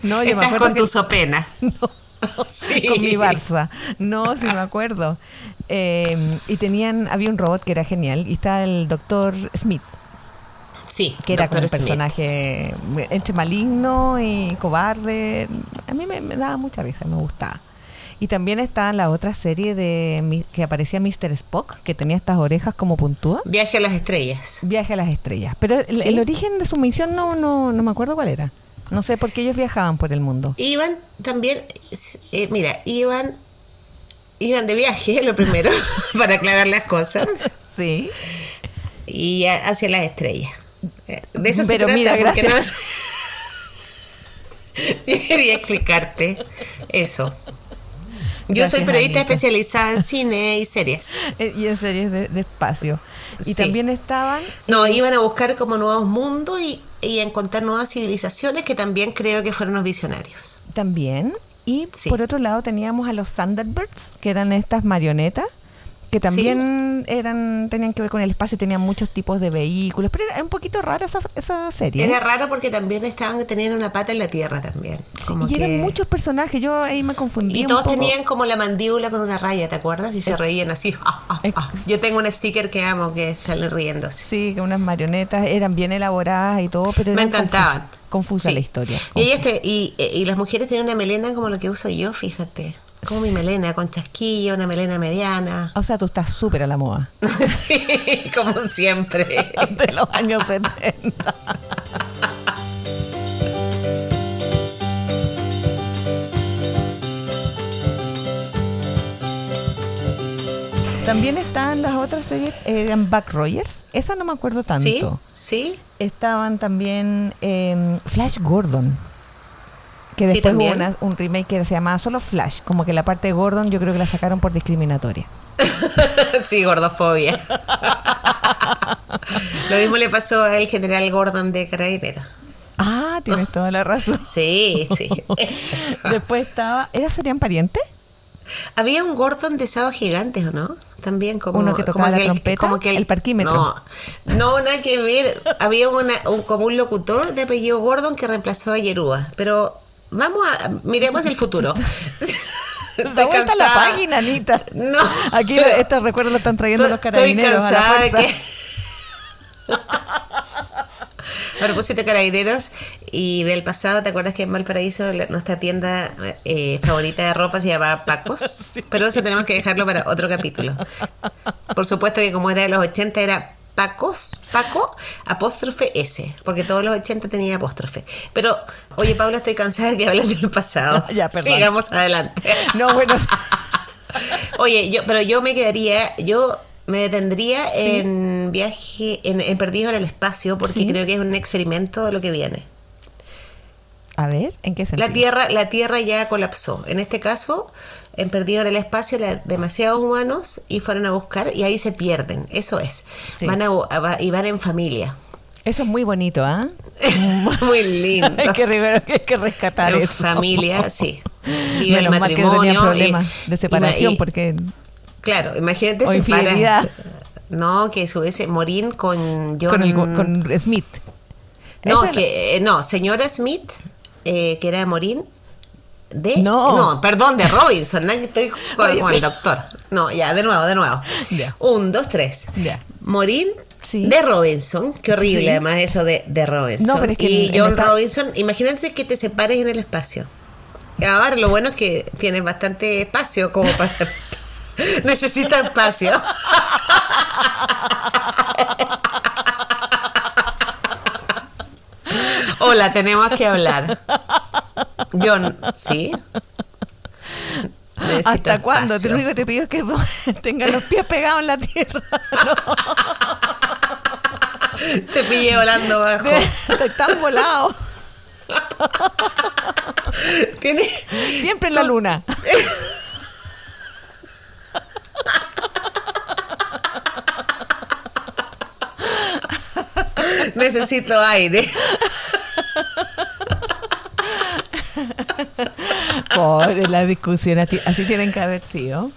No, yo Estás con tu sopena. (laughs) No. Sí. Con mi Barça. No, sí me acuerdo. Eh, y tenían, había un robot que era genial y está el doctor Smith. Sí, que era como un personaje entre maligno y cobarde. A mí me, daba mucha risa, me gustaba. Y también está la otra serie de que aparecía Mr. Spock, que tenía estas orejas como puntúas. Viaje a las estrellas. Viaje a las estrellas. Pero el, origen de su misión no, no, no me acuerdo cuál era. No sé por qué ellos viajaban por el mundo. Iban también, eh, mira, iban, iban de viaje, lo primero, (laughs) para aclarar las cosas. Sí. Y hacia las estrellas. De eso Pero mira, gracias. (laughs) Yo quería explicarte eso. Yo soy periodista especializada en (laughs) cine y series. Eh, y en series de, espacio. Y también estaban... No, iban a buscar como nuevos mundos y, y encontrar nuevas civilizaciones que también creo que fueron los visionarios. También. Y por otro lado teníamos a los Thunderbirds, que eran estas marionetas que también eran tenían que ver con el espacio, tenían muchos tipos de vehículos, pero era un poquito rara esa, esa serie. Era raro porque también estaban teniendo una pata en la tierra también. y eran muchos personajes, yo ahí me confundí. Y todos tenían como la mandíbula con una raya, ¿te acuerdas? Y se eh, reían así. (laughs) Ah, ah, ah. Yo tengo un sticker que amo que sale riendo. Sí, que unas marionetas eran bien elaboradas y todo, pero me encantaban. Confusa, la historia. Y, este, y, y las mujeres tienen una melena como la que uso yo, fíjate. Como mi melena, con chasquilla, una melena mediana. O sea, tú estás súper a la moda. (laughs) sí, como siempre. (laughs) De los años 70. También estaban las otras series, eran Back Rogers. Esa no me acuerdo tanto. Sí, sí. Estaban también em, Flash Gordon. Que después hubo un remake que se llamaba solo Flash. Como que la parte de Gordon yo creo que la sacaron por discriminatoria. (laughs) sí, gordofobia. (laughs) Lo mismo le pasó al general Gordon de Carabinero. Ah, tienes toda la razón. (laughs) Sí, sí. Después estaba. ¿Era, ¿Serían parientes? Había un Gordon de sábado gigantes, ¿o no? También como uno que tocaba la trompeta, como que el, parquímetro. No, no, nada que ver. Había una, un, como un locutor de apellido Gordon que reemplazó a Yerúa, pero Vamos a, miremos el futuro. (laughs) Vuelta la página, Anita. No. Aquí estos recuerdos lo están trayendo los carabineros a la fuerza. Que... (laughs) a propósito de carabineros y del pasado, ¿te acuerdas que en Valparaíso nuestra tienda eh, favorita de ropa se llamaba Pacos? (laughs) Pero eso tenemos que dejarlo para otro capítulo. Por supuesto que como era de los 80 era Pacos, Paco, apóstrofe S, porque todos los 80 tenía apóstrofe. Pero, oye, Paula, estoy cansada de que hablen del pasado. (laughs) ya, perdón. Sigamos adelante. No, bueno. (laughs) Oye, yo, pero yo me quedaría, yo me detendría en viaje, en, Perdido en el Espacio, porque creo que es un experimento de lo que viene. A ver, ¿en qué sentido? La Tierra, la tierra ya colapsó. En este caso, en Perdido en el Espacio, demasiados humanos y fueron a buscar y ahí se pierden. Eso es. Van a, y van en familia. Eso es muy bonito, ¿ah? (laughs) muy lindo. (laughs) hay, que, hay que rescatar en familia, sí. (laughs) Vive el matrimonio. problemas de separación, porque Claro, imagínate si para. No, que subiese Morín con John. Con, Smith. No, que, eh, no, señora Smith, eh, que era Morín. De, no. perdón, de Robinson, estoy (laughs) con, el doctor. No, ya, de nuevo, de nuevo. Un, dos, tres. Morín de Robinson, qué horrible además eso de, de Robinson. No, pero es que y John Robinson, imagínense que te separes en el espacio. Ahora lo bueno es que tienes bastante espacio como para (laughs) Necesita espacio. (laughs) Hola, tenemos que hablar. John, ¿sí? ¿Hasta cuándo? Lo único que te pido es que (laughs) tenga los pies pegados en la tierra. Te pillé volando bajo. Estoy tan volado. Siempre en la luna. Necesito aire. (laughs) Pobre la discusión, así tienen que haber sido.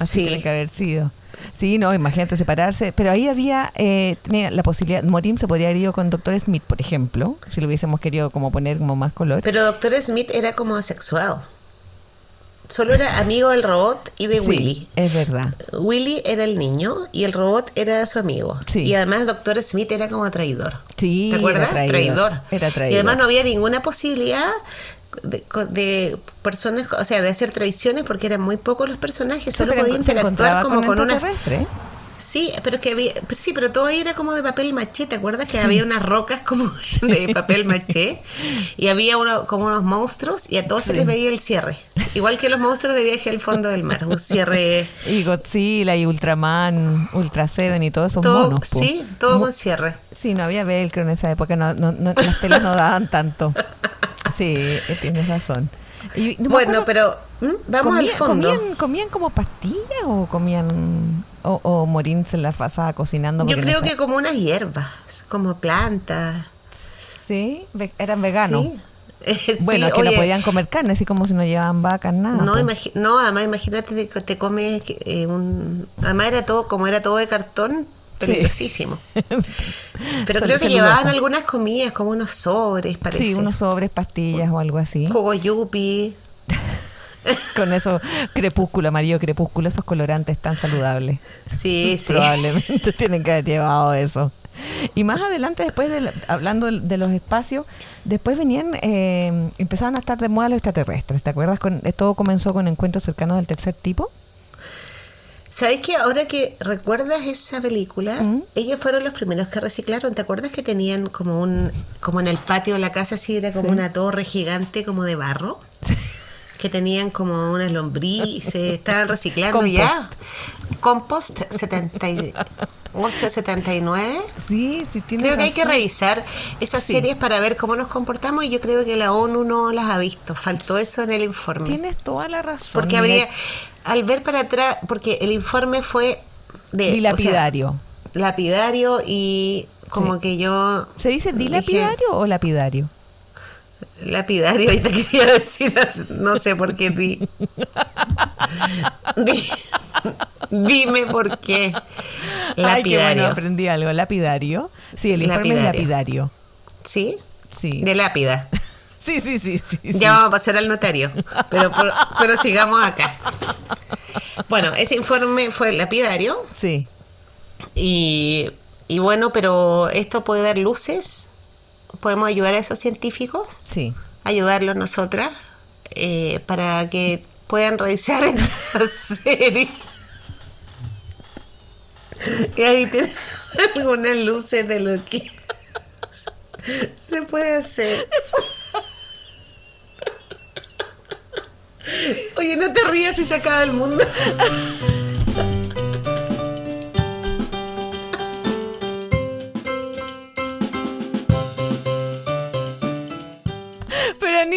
Así tienen que haber sido. Sí, no, imagínate separarse. Pero ahí había eh, la posibilidad, Morim se podría haber ido con Doctor Smith, por ejemplo, si lo hubiésemos querido como poner como más color. Pero Doctor Smith era como asexuado. Solo era amigo del robot y de Willy. Es verdad. Willy era el niño y el robot era su amigo. Y además Doctor Smith era como traidor. Sí, ¿Te acuerdas? traidor. Era traidor. Y además no había ninguna posibilidad de, personas, o sea, de hacer traiciones porque eran muy pocos los personajes, solo podían interactuar como con, una Sí, pero es que había, pues sí, pero todo ahí era como de papel maché, ¿te acuerdas? Que había unas rocas como (laughs) de papel maché (laughs) y había uno, como unos monstruos y a todos se les veía el cierre. Igual que los monstruos de viaje al fondo del mar, un cierre. (laughs) Y Godzilla y Ultraman, Ultra Seven y todos esos monos. Sí, todo con cierre. Sí, no había velcro en esa época, no, no, no las telas no daban tanto. Sí, eh, tienes razón. bueno, pero vamos al fondo. ¿comían, ¿Comían como pastillas o comían o, o Morín se la pasaba cocinando? Yo creo que como unas hierbas, como plantas. Sí, eran veganos. Sí. (laughs) bueno, que no podían comer carne, así como si no llevaban vacas, nada. No, no además imagínate que te comes eh, un... Además era todo, como era todo de cartón, peligrosísimo. (laughs) Pero creo que llevaban algunas comidas, como unos sobres, parece. Sí, unos sobres, pastillas o algo así. Jugo yupi. (laughs) Con eso, crepúsculo, amarillo crepúsculo, esos colorantes tan saludables. Sí, (laughs) sí. Probablemente (laughs) tienen que haber llevado eso. Y más adelante, después de, hablando de, los espacios, después venían, eh, empezaban a estar de moda los extraterrestres. ¿Te acuerdas? Con, todo comenzó con encuentros cercanos del tercer tipo. ¿Sabes que ahora que recuerdas esa película, ellos fueron los primeros que reciclaron? ¿Te acuerdas que tenían como un, como en el patio de la casa, así era como una torre gigante como de barro? Que tenían como unas lombrices, estaban reciclando ya. Compost 78, 79. Sí, sí, tiene Creo que hay que revisar esas series para ver cómo nos comportamos y yo creo que la ONU no las ha visto. Faltó eso en el informe. Tienes toda la razón. Porque habría al ver para atrás, porque el informe fue de... Dilapidario. lapidario y como que yo... ¿Se dice dilapidario o lapidario? Lapidario, y te quería decir, no sé por qué di. (laughs) dime por qué. Lapidario. aprendí algo. Lapidario. Sí, el informe es lapidario. ¿Sí? Sí. De lápida. (laughs) Sí, sí, sí, sí. Ya vamos a pasar al notario, pero, pero sigamos acá. Bueno, ese informe fue lapidario. Sí. Y, y bueno, pero esto puede dar luces. ¿Podemos ayudar a esos científicos? Sí. Ayudarlos nosotras eh, para que puedan revisar esta (laughs) serie. Y ahí tenemos algunas luces de lo que se puede hacer. Oye, no te rías si se acaba el mundo.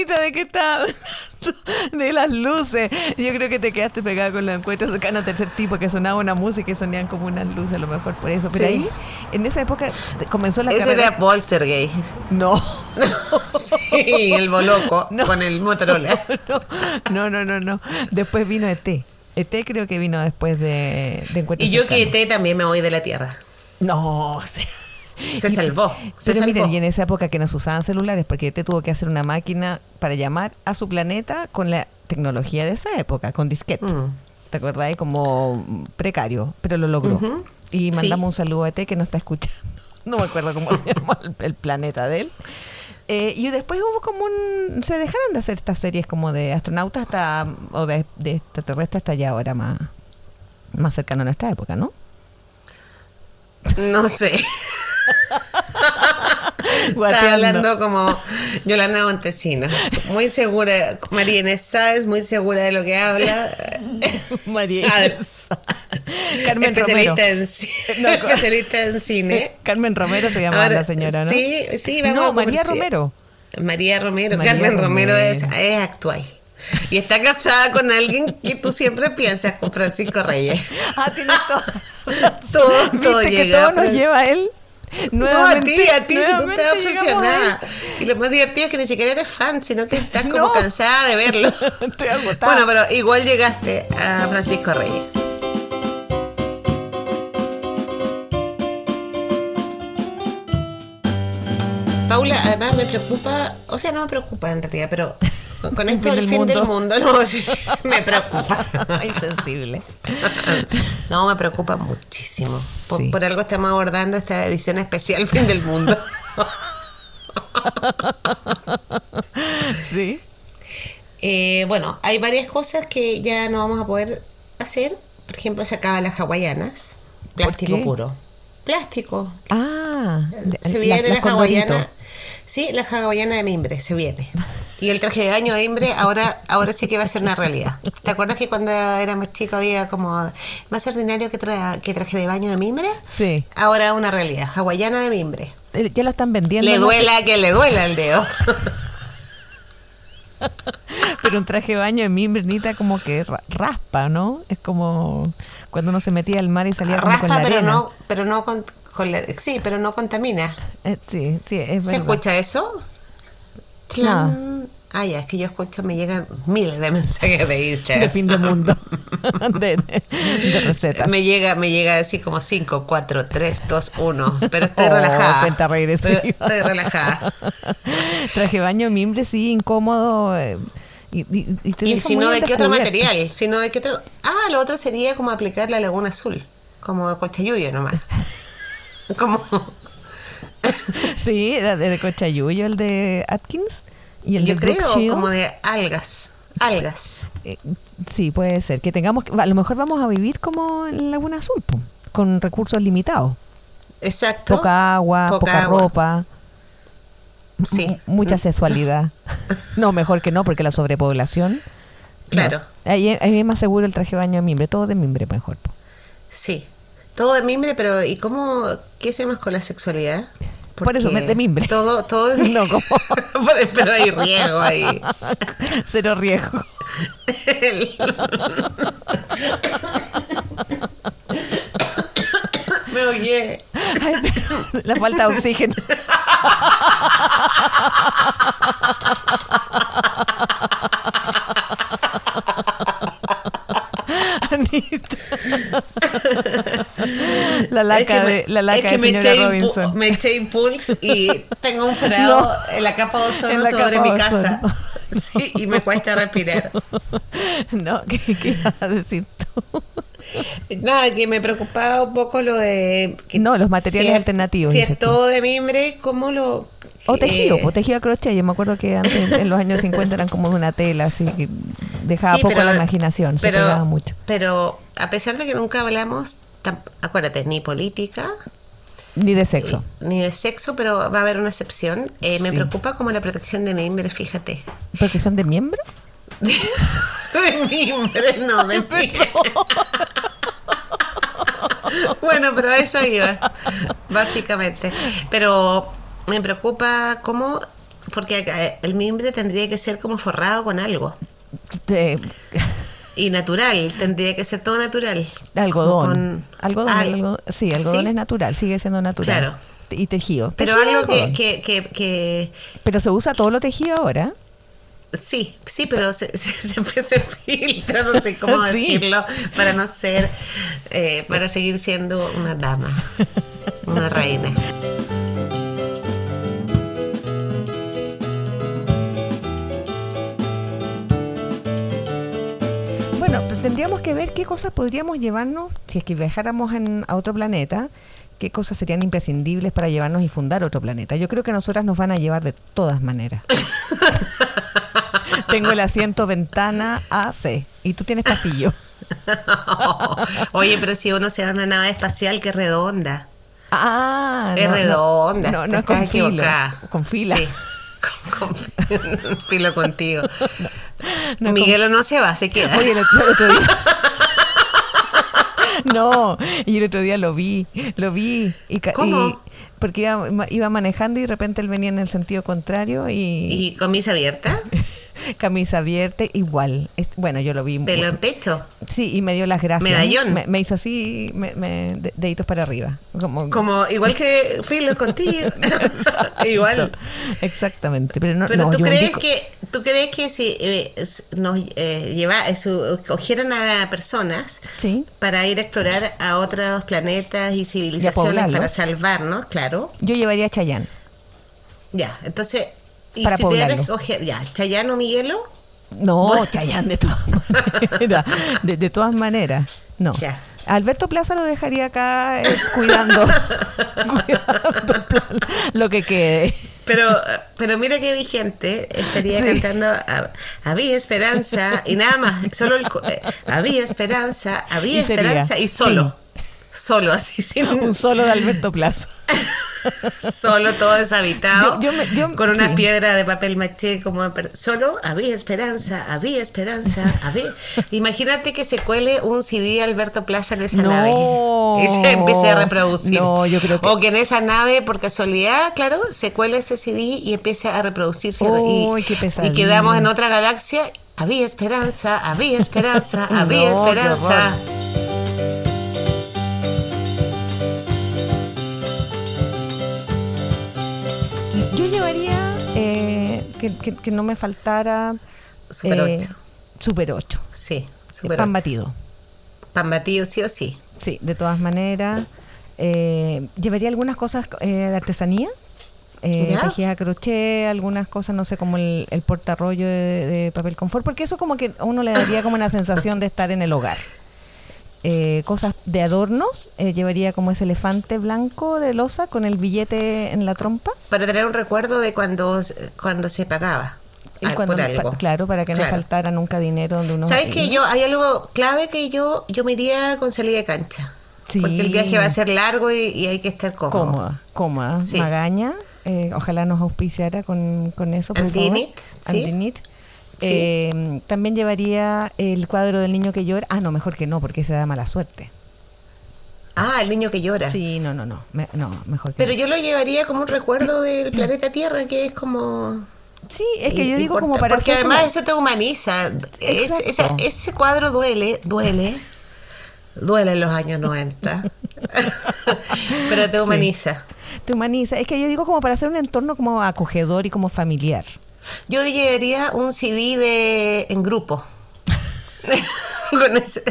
¿De qué estás (laughs) de las luces. Yo creo que te quedaste pegada con los encuentros cercanos tercer tipo, que sonaba una música y sonían como unas luces, a lo mejor por eso. Pero ahí, en esa época, comenzó la Ese era Polstergate. No. (laughs) sí, el Boloco con el Motorola. (laughs) No, no, no, no. Después vino ET. ET creo que vino después de, de encuentros Y yo que ET también me voy de la Tierra. No, o (laughs) se salvó. Se pero miren, y en esa época que no se usaban celulares, porque te tuvo que hacer una máquina para llamar a su planeta con la tecnología de esa época, con disquete. Mm. ¿Te acordás? Como precario, pero lo logró. Y mandamos un saludo a T que no está escuchando. (laughs) No me acuerdo cómo se (laughs) llama el, planeta de él. Eh, y después hubo como un... Se dejaron de hacer estas series como de astronautas hasta... o de, de extraterrestres hasta ya ahora más, más cercano a nuestra época, ¿no? No sé. (laughs) Está hablando como Yolanda Montesino. Muy segura. María Inés es muy segura de lo que habla. (laughs) María Inés. Carmen especialista En, (laughs) especialista en cine. Carmen Romero se llama la señora, ¿no? Sí, sí, vamos No, María Romero. María Romero. Carmen Romero, es, es actual. Y está casada con alguien que tú siempre piensas, con Francisco Reyes. Ah, tiene todo. todo, todo llega. Que todo nos lleva a él (laughs) no, a ti, a ti, si tú estás obsesionada. Y lo más divertido es que ni siquiera eres fan, sino que estás (laughs) como cansada de verlo. (laughs) Estoy agotada. Bueno, pero igual llegaste a Francisco Reyes. Paula, además me preocupa, o sea, no me preocupa en realidad, pero con esto del fin del mundo, no, (laughs) me preocupa. (laughs) Insensible. (laughs) No, me preocupa muchísimo. Por, algo estamos abordando esta edición especial Fin del Mundo. Sí. Eh, bueno, hay varias cosas que ya no vamos a poder hacer. Por ejemplo, se acaban las hawaianas. Plástico puro. Plástico. Ah, se viene la, hawaiana. Sí, la hawaiana de mimbre, se viene. Y el traje de baño de mimbre ahora, ahora sí que va a ser una realidad. ¿Te acuerdas que cuando éramos chicos había como más ordinario que, que traje de baño de mimbre? Sí. Ahora una realidad, hawaiana de mimbre. Eh, ya lo están vendiendo. Le duela que le duela el dedo. (laughs) Pero un traje de baño de mimbre, Nita, como que raspa, ¿no? Es como cuando uno se metía al mar y salía raspa, con la pero no, pero no con, sí, pero no contamina. Eh, sí, sí, es ¿Se escucha eso? No. Ah, ya, es que yo escucho, me llegan miles de (laughs) mensajes de Instagram. De fin de mundo. (laughs) de, recetas. Me llega, me llega así como 5, 4, 3, 2, 1. Pero estoy oh, relajada. Cuenta regresiva. Estoy, relajada. (laughs) Traje baño mimbre, sí, incómodo. Eh, y, y, y, si no, ¿de qué otro material? Si no, ¿de qué otro? Ah, lo otro sería como aplicar la laguna azul. Como cochayuyo nomás. Como. (laughs) sí, era de Cochayuyo el de Atkins. Y el Yo de creo como de algas. Algas. Eh, sí, puede ser. Que tengamos. A lo mejor vamos a vivir como en Laguna Azul, con recursos limitados. Exacto. Poca agua, poca, ropa. Sí. mucha sexualidad. (laughs) no, mejor que no, porque la sobrepoblación. Claro. Ahí, es más seguro el traje de baño de mimbre, todo de mimbre mejor. Sí, todo de mimbre, pero ¿y cómo, qué hacemos con la sexualidad? Por eso, de mimbre. Todo, todo (laughs) es... No, como... (laughs) pero hay riesgo ahí. (laughs) Cero riesgo. Me oye. la falta de oxígeno. (laughs) la laca de la laca de señora Robinson. Me eché impulse y (laughs) tengo un fregado en la capa de ozono sobre mi casa. (laughs) Sí, y me cuesta respirar. No, ¿qué, qué ibas a decir tú? Nada, que me preocupaba un poco lo de... no, los materiales alternativos. Si es todo de mimbre, ¿cómo lo...? O tejido, eh, pues tejido a crochet. Yo me acuerdo que antes, en los años 50, eran como de una tela, así que dejaba poco la imaginación, se pegaba mucho. Pero a pesar de que nunca hablamos, acuérdate, ni política, ni de sexo. Ni de sexo, pero va a haber una excepción. Eh, me preocupa como la protección de miembros, fíjate. ¿Protección de miembro? (laughs) de mimbre, no, de pie. (laughs) bueno, pero eso iba, básicamente. Pero me preocupa cómo, porque el mimbre tendría que ser como forrado con algo. Y natural, tendría que ser todo natural. Algodón. algodón, sí, algodón es natural, sigue siendo natural. Claro. Y tejido. Pero algo que, que, que, Pero se usa todo lo tejido ahora. Sí, sí, pero se, (laughs) se, se, filtra, no sé cómo (laughs) decirlo, para no ser, eh, para seguir siendo una dama, una reina. Tendríamos que ver qué cosas podríamos llevarnos si es que viajáramos en, a otro planeta, qué cosas serían imprescindibles para llevarnos y fundar otro planeta. Yo creo que nosotras nos van a llevar de todas maneras. (laughs) Tengo el asiento ventana AC y tú tienes pasillo. (laughs) Oye, pero si uno se va a una nave espacial que es redonda. Ah, es redonda. No, no, es con fila. Con fila. Sí. Con, (laughs) filo contigo. (laughs) Miguel no se va, se queda. Oye, el, otro día. (laughs) no, y el otro día lo vi, lo vi. Y, ¿Cómo? Porque iba, iba, manejando y de repente él venía en el sentido contrario y... ¿Y camisa abierta? (laughs) camisa abierta, igual. Bueno, yo lo vi. ¿Pelo en pecho? Sí, y me dio las gracias. ¿Medallón? Me, hizo así, me, deditos para arriba. Como, como igual que Filo contigo. (laughs) igual. Exactamente. Pero, no, ¿tú, crees que, ¿tú crees que si eh, nos eh, lleva, eh, cogieran a personas para ir a explorar a otros planetas y civilizaciones para salvarnos, claro? Yo llevaría a Chayán. Ya, entonces ¿Y para si poblarlo. Escoger, ya, ¿Chayán o Miguelo? No, (laughs) Chayán de todas maneras. De, todas maneras, no. Alberto Plaza lo dejaría acá eh, cuidando, (laughs) cuidando lo que quede. Pero, pero mira qué vigente estaría cantando Había esperanza y nada más, solo el, eh, había esperanza, había esperanza y solo. Solo así, (laughs) sin un solo de Alberto Plaza. (laughs) solo todo deshabitado, con una piedra de papel maché como solo había esperanza, había esperanza, había. Imagínate que se cuele un CD Alberto Plaza en esa nave y se empiece a reproducir. O que en esa nave, por casualidad, claro, se cuele ese CD y empiece a reproducirse y, quedamos en otra galaxia. Había esperanza, había esperanza, (laughs) había esperanza. Que, no me faltara... Super 8. Eh, super 8. Sí, super Pan batido. Pan batido sí o sí. Sí, de todas maneras. Eh, llevaría algunas cosas eh, de artesanía. Eh, a crochet, algunas cosas, no sé, como el, el portarrollo de, papel confort, porque eso como que a uno le daría como una sensación de estar en el hogar. Cosas de adornos, llevaría como ese elefante blanco de losa con el billete en la trompa. Para tener un recuerdo de cuando, cuando se pagaba. claro, para que no faltara nunca dinero donde uno... ¿Sabes que yo, hay algo clave que yo, yo me iría con salida de cancha? Porque el viaje va a ser largo y, hay que estar cómodo. Cómoda, cómoda. Magaña, eh, ojalá nos auspiciara con, con eso. Por Andinit, Eh, también llevaría el cuadro del niño que llora. Ah, no, mejor que no, porque se da mala suerte. Ah, el niño que llora. Sí, no, no, no, no mejor Pero yo lo llevaría como un recuerdo del (clears throat) planeta Tierra, que es como... Sí, es que yo digo como para... Porque además ese te humaniza. ese, cuadro duele, duele. Duele en los años 90. (laughs) Pero te humaniza. te humaniza. Es que yo digo como para hacer un entorno como acogedor y como familiar. Yo llevaría un CD de en grupo. (laughs) con esa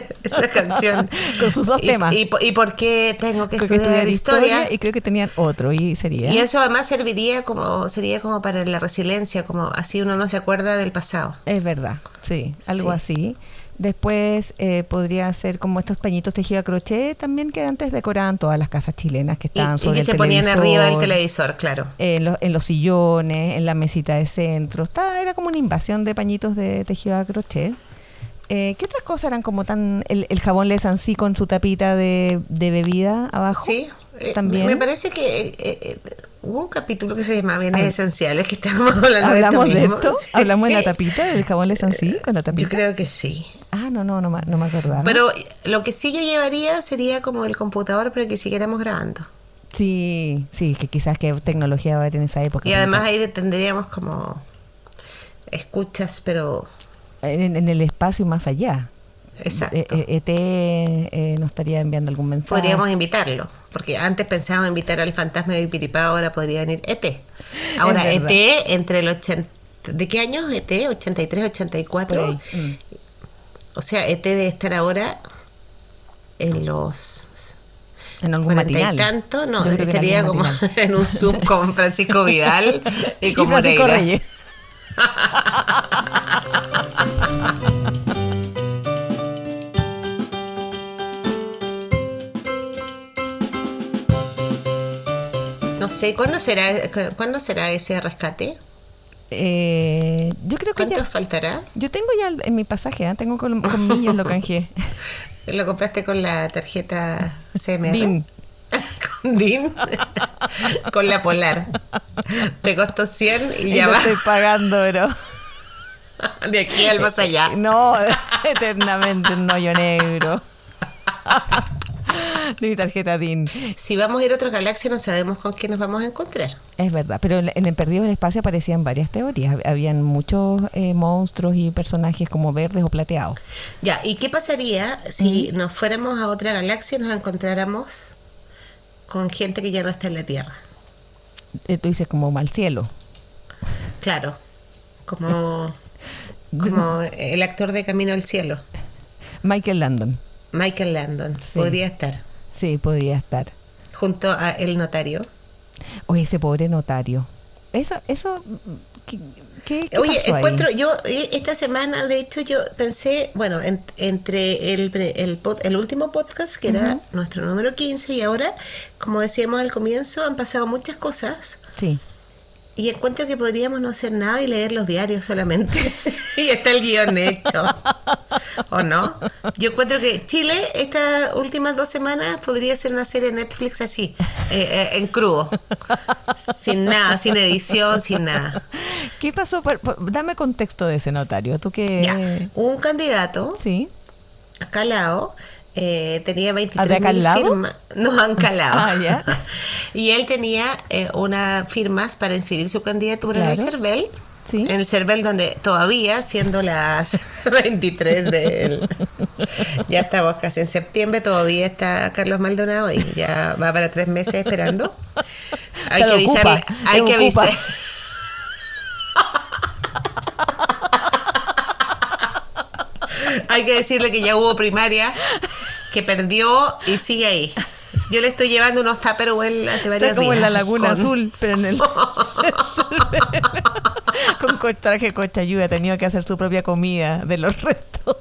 canción. con sus dos temas. Y, y, por qué tengo que estudiar, historia. Y creo que tenían otro, y sería. Y eso además serviría como, sería como para la resiliencia, como así uno no se acuerda del pasado. Es verdad, sí, algo así. Después eh, podría ser como estos pañitos tejidos a crochet también que antes decoraban todas las casas chilenas que estaban sobre y que se ponían arriba del televisor, claro. En, los, en los sillones, en la mesita de centro. Estaba, era como una invasión de pañitos de tejido a crochet. Eh, ¿Qué otras cosas eran como tan... El, el jabón sí con su tapita de, bebida abajo? Sí, eh, también. me parece que eh, hubo un capítulo que se llamaba Bienes Esenciales, que estábamos hablando ¿Hablamos de, esto ¿Hablamos de la tapita, del jabón Lesancí con la tapita? Yo creo que sí. Ah, no, no, no, no me acordaba. Pero lo que sí yo llevaría sería como el computador para que siguiéramos grabando. Sí, sí, que quizás qué tecnología va a haber en esa época. Y además ahí tendríamos como escuchas, pero... En, el espacio más allá. Exacto. ET e, e eh, nos estaría enviando algún mensaje. Podríamos invitarlo, porque antes pensábamos invitar al fantasma de Piripá, ahora podría venir ET. Ahora, ET entre el 80... ¿De qué años ET? ¿83, 84? O sea, ET debe estar ahora en los en algún matinal. y tanto, no, estaría como (laughs) en un Zoom con Francisco Vidal (laughs) y con Francisco Reyes. (laughs) No sé, ¿cuándo será, ¿cuándo será ese rescate? Eh, yo creo que ¿Cuánto faltará? Yo tengo ya en mi pasaje, ¿eh? tengo con, millos lo (laughs) canjeé. ¿Lo compraste con la tarjeta CMR? DIN. (laughs) ¿Con DIN? (laughs) con la Polar. Te costó 100 y, ya va. estoy pagando, pero... De aquí al más allá. No, eternamente un hoyo negro. (laughs) de mi tarjeta DIN. Si vamos a ir a otra galaxia no sabemos con qué nos vamos a encontrar. Es verdad, pero en, el Perdido del Espacio aparecían varias teorías. Habían muchos eh, monstruos y personajes como verdes o plateados. Ya, ¿y qué pasaría si nos fuéramos a otra galaxia y nos encontráramos con gente que ya no está en la Tierra? Eh, tú dices como mal cielo. Claro, como, (laughs) como el actor de Camino al Cielo. Michael Landon. Michael Landon, podría estar. Sí, podría estar. Junto a el notario. Oye, ese pobre notario. Eso, eso, ¿qué, Oye, encuentro, yo eh, esta semana, de hecho, yo pensé, bueno, entre el, el, el, último podcast, que era nuestro número 15, y ahora, como decíamos al comienzo, han pasado muchas cosas. Sí. Y encuentro que podríamos no hacer nada y leer los diarios solamente. (laughs) y está el guion hecho. ¿O no? Yo encuentro que Chile, estas últimas dos semanas, podría ser una serie de Netflix así, eh, eh, en crudo. Sin nada, sin edición, sin nada. ¿Qué pasó? dame contexto de ese notario. ¿Tú Ya. Un candidato. Sí. Calao eh, tenía 23 firmas. No han calado. Ah, (laughs) y él tenía eh, unas firmas para inscribir su candidatura en el CERVEL. En el CERVEL donde todavía, siendo las (laughs) 23 de él, (laughs) ya estamos casi en septiembre, todavía está Carlos Maldonado y ya va para tres meses esperando. Hay que avisarle, hay que avisar. hay que decirle que ya hubo primaria que perdió y sigue ahí. Yo le estoy llevando unos Tupperware hace varios Está como en la Laguna Azul, pero en el... (laughs) con traje cocha lluvia, ha tenido que hacer su propia comida de los restos.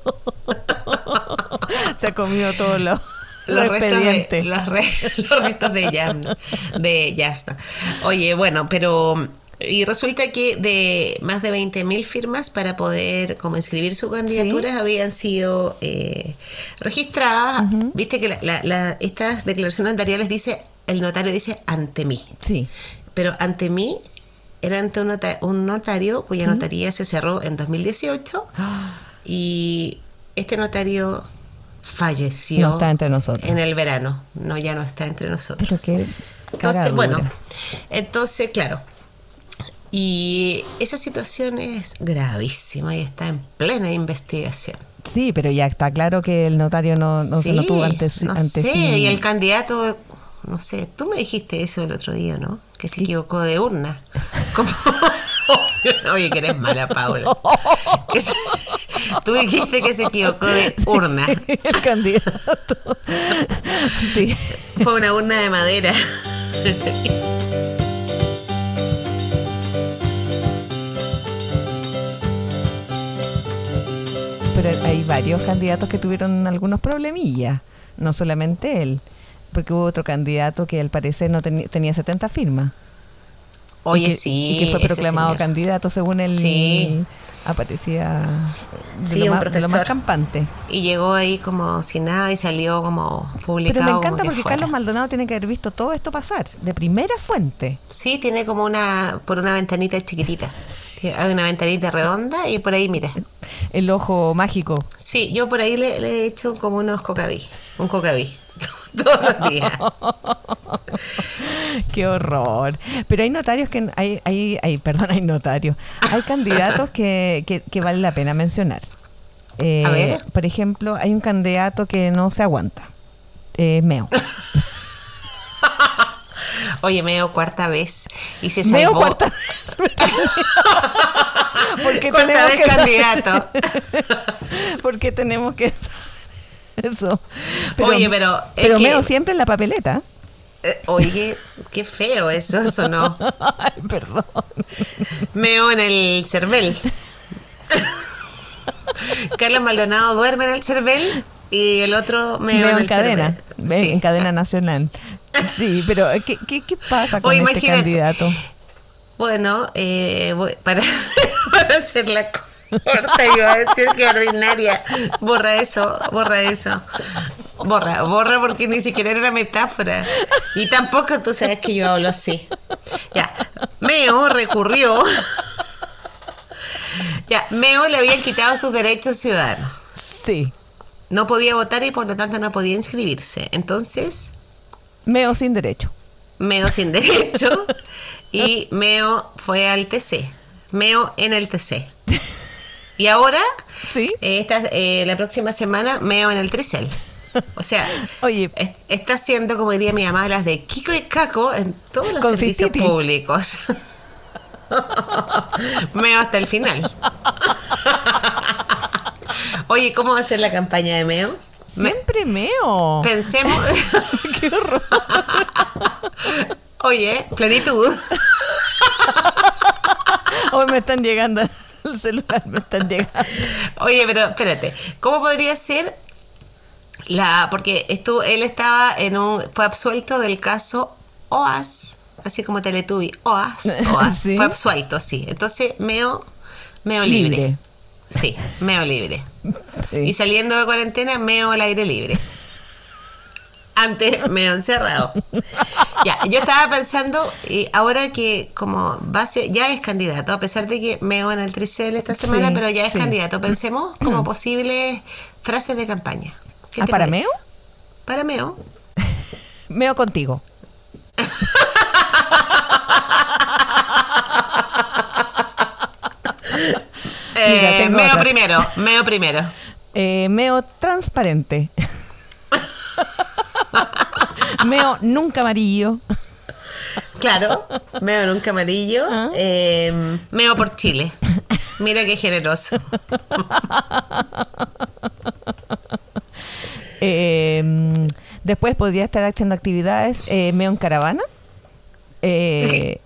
Se ha comido todo lo... Los, restos de, (laughs) los, restos de Yasna. De Yasna. Oye, bueno, pero y resulta que de más de 20.000 firmas para poder como inscribir sus candidaturas habían sido eh, registradas. Viste que la, estas declaraciones notariales dice, el notario dice ante mí. Sí. Pero ante mí era ante un, notario cuya notaría se cerró en 2018 (gasps) y este notario falleció está entre nosotros. en el verano. No, ya no está entre nosotros. Pero entonces, bueno, entonces, claro, y esa situación es gravísima y está en plena investigación. Sí, pero ya está claro que el notario no, no se lo tuvo ante, no sé, y el candidato, no sé, tú me dijiste eso el otro día, ¿no? Que se equivocó de urna. (laughs) Oye, que eres mala, Paula. (laughs) Tú dijiste que se equivocó de urna. el candidato. Sí. Fue una urna de madera. (laughs) pero hay varios candidatos que tuvieron algunos problemillas, no solamente él, porque hubo otro candidato que al parecer no tenía 70 firmas. Oye, sí. Y que fue proclamado candidato según. Sí. aparecía de, sí, lo, más, de lo, más, campante. Y llegó ahí como sin nada y salió como publicado. Pero me encanta porque Carlos Maldonado tiene que haber visto todo esto pasar, de primera fuente. Sí, tiene como una, por una ventanita chiquitita. Hay una ventanita redonda y por ahí, mira. El ojo mágico. Sí, yo por ahí le, he hecho como unos cocaví, un cocaví. (laughs) Todos los días. (laughs) Qué horror. Pero hay notarios que. Hay, hay, hay perdón, hay notarios. Hay candidatos que, que, vale la pena mencionar. Eh, A ver. Por ejemplo, hay un candidato que no se aguanta. Eh, Meo. (laughs) Oye, Meo cuarta vez. Y se salvó. Meo cuarta vez. (laughs) Porque cuarta vez candidato. (laughs) Porque tenemos que eso. Oye, pero. Pero Meo siempre en la papeleta. Eh, oye, qué feo eso, eso no. (laughs) Ay, perdón. Meo en el cervel. Carlos Maldonado duerme en el cervel y el otro meo, en, el cadena, en cadena nacional. (laughs) Sí, pero ¿qué, qué, qué pasa con este candidato? Bueno, eh, para, (laughs) para hacer la corta iba a decir que ordinaria. Borra eso, borra eso. Borra, borra porque ni siquiera era metáfora. Y tampoco tú sabes que yo hablo así. Ya, Meo recurrió. Ya, Meo le habían quitado sus derechos ciudadanos. Sí. No podía votar y por lo tanto no podía inscribirse. Entonces Meo sin derecho. Meo sin derecho. y Meo fue al TC. Meo en el TC. (laughs) Y ahora, ¿Sí? Eh, eh, la próxima semana, Meo en el Tricel. O sea, Oye, está haciendo, como diría mi mamá, las de Kiko y Caco en todos los servicios públicos. (laughs) Meo hasta el final. (laughs) Oye, ¿cómo va a ser la campaña de Meo? Siempre meo. Pensemos. (laughs) Qué horror. Oye, plenitud. (laughs) Hoy me están llegando el celular, me están llegando. Oye, pero espérate, ¿cómo podría ser la porque esto él estaba en un fue absuelto del caso OAS, así como Teletubby, OAS, OAS, (laughs) fue absuelto, sí. Entonces, meo meo libre. Sí, meo libre. (laughs) Y saliendo de cuarentena, meo al aire libre. Antes meo encerrado. Ya, yo estaba pensando, y ahora que como base, ya es candidato, a pesar de que meo en el Tricel esta semana, pero ya es candidato. Pensemos (clears throat) como posibles frases de campaña. ¿Ah, para meo? Para meo. (laughs) meo contigo. (laughs) Eh, meo primero, meo primero. (laughs) Eh, meo transparente. (laughs) meo nunca amarillo. Claro, meo nunca amarillo. Ah. Eh, meo por Chile. Mira qué generoso. (laughs) después podría estar haciendo actividades. meo en caravana. meo,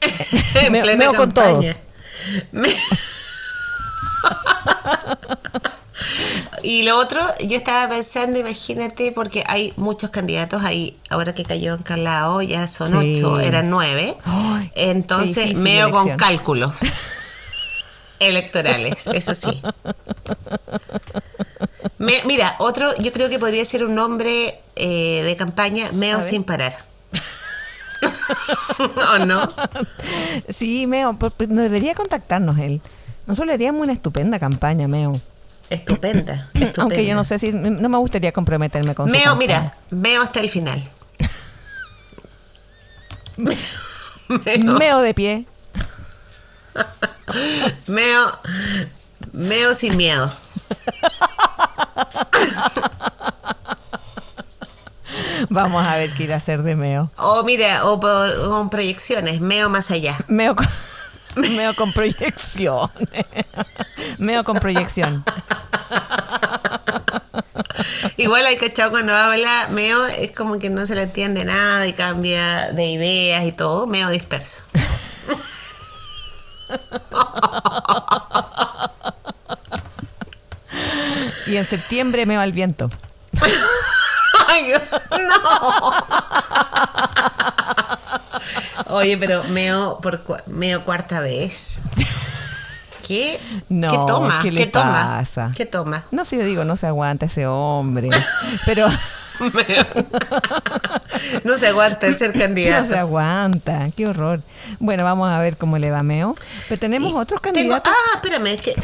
con todos. (laughs) y lo otro, yo estaba pensando, imagínate, porque hay muchos candidatos ahí, ahora que cayó en Calao, ya son ocho, eran nueve. Entonces, meo con cálculos (laughs) electorales, eso sí. mira, otro, yo creo que podría ser un nombre eh, de campaña, meo sin parar. (laughs) ¿O no? Sí, Meo, debería contactarnos él. Nosotros le haríamos una estupenda campaña, Meo. Estupenda, (laughs) Aunque yo no sé si. No me gustaría comprometerme con Meo, mira, Meo hasta el final. (laughs) Meo. de pie. (laughs) Meo. Meo sin miedo. Vamos a ver qué ir a hacer de Meo. O mira, o con proyecciones, Meo más allá. Meo. Meo con proyección. (laughs) Meo con proyección. Igual hay cachado cuando habla, Meo es como que no se le entiende nada y cambia de ideas y todo, Meo disperso. y en septiembre Meo al viento. (laughs) Ay, no. Oye, pero meo por meo cuarta vez. ¿qué, ¿qué toma? ¿Qué, toma? Pasa? ¿Qué toma? No sé, yo digo, no se aguanta ese hombre. pero. (laughs) no se aguanta el ser (laughs) candidato. No se aguanta, qué horror. Bueno, vamos a ver cómo le va Meo. Pero tenemos otros candidatos. ah, espérame, es que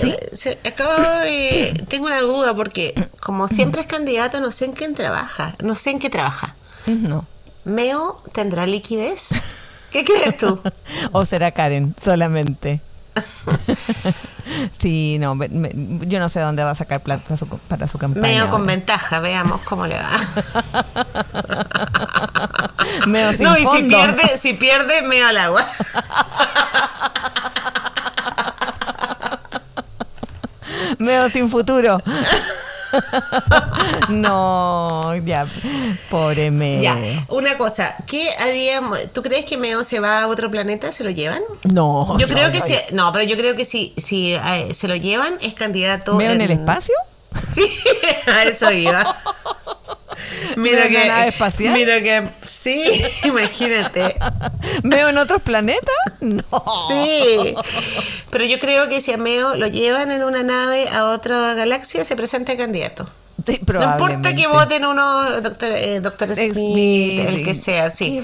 eh, tengo una duda porque como siempre es candidato, no sé en quién trabaja. No sé en qué trabaja. No. ¿Meo tendrá liquidez? (laughs) ¿Qué crees tú? (laughs) ¿O será Karen solamente? (laughs) sí, no, yo no sé dónde va a sacar plata para su campaña. Meo con ventaja, veamos cómo le va. (laughs) meo sin no, y si pierde, si pierde, meo al agua. meo sin futuro. (laughs) no, ya, pobre Meo. Ya, una cosa, ¿qué haríamos? ¿Tú crees que Meo se va a otro planeta? ¿Se lo llevan? No. Yo creo que sí, no, pero yo creo que si, si eh, se lo llevan, es candidato. ¿Meo en, el espacio? Sí, (laughs) a eso iba. (laughs) (laughs) Mira que, nave espacial. Mira que, sí, (laughs) imagínate. ¿Meo en otros planetas? No. Sí, pero yo creo que si a Meo lo llevan en una nave a otra galaxia, se presenta candidato. no importa que voten uno, doctor, eh, doctor Smith, el que sea, sí.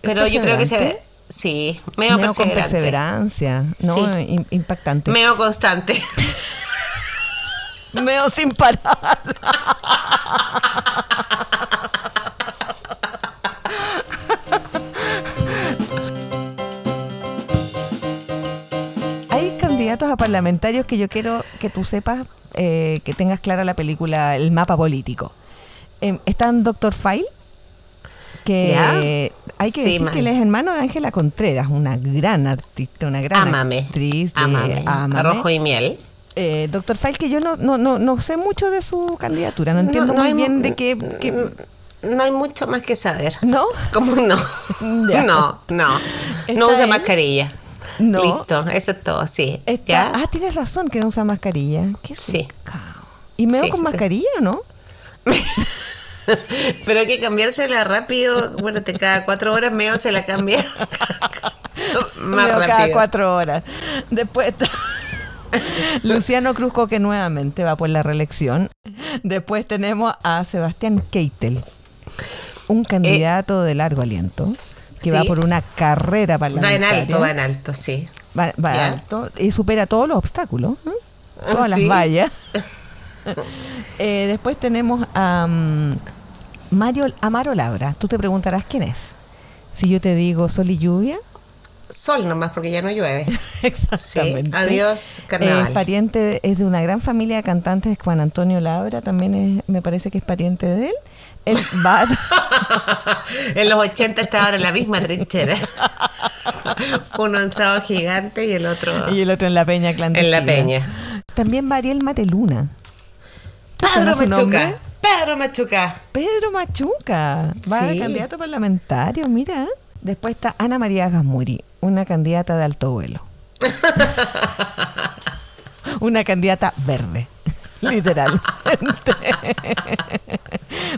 Pero yo creo que se ve. Sí, Meo, Meo con perseverancia, ¿no? Impactante. Meo constante. (laughs) Meo sin parar. A parlamentarios que yo quiero que tú sepas, eh, que tengas clara la película, el mapa político. Eh, están Doctor File, que hay que decir que él es hermano de Ángela Contreras, una gran artista, una gran actriz de Arrojo y miel. Eh, Doctor File, que yo no, no, no, no, sé mucho de su candidatura, no entiendo muy bien de qué, No hay mucho más que saber. ¿No? (laughs) ¿Cómo no? (laughs) no, no. No usa mascarilla. No. Listo, eso es todo, sí. Ah, tienes razón que no usa mascarilla. Qué sí. ¿Y me con mascarilla o no? (laughs) Pero hay que cambiársela rápido. Bueno, te cada cuatro horas meo se la cambia. Más rápido. Cada cuatro horas. Después (laughs) Luciano Cruzco que nuevamente va por la reelección. Después tenemos a Sebastián Keitel, un eh, candidato de largo aliento que va por una carrera parlamentaria. Va en alto, va en alto, sí. Va, va alto y supera todos los obstáculos, ¿eh? todas las vallas. (laughs) eh, después tenemos a um, Mario Amaro Labra. Tú te preguntarás quién es. Si yo te digo sol y lluvia. Sol nomás, porque ya no llueve. (laughs) Exactamente. adiós, carnaval. Es pariente, es de una gran familia de cantantes, Juan Antonio Labra, también es, me parece que es pariente de él. El bar. (laughs) en los 80 estaban en la misma trinchera. (laughs) Uno en Sao Gigante y el otro. Y el otro en la Peña Clandestina. En la Peña. También va Ariel Mateluna. Pedro Machuca. Pedro Machuca. Pedro Machuca. Va a candidato parlamentario, mira. Después está Ana María Gasmuri, una candidata de alto vuelo. una candidata verde. (laughs) Literalmente.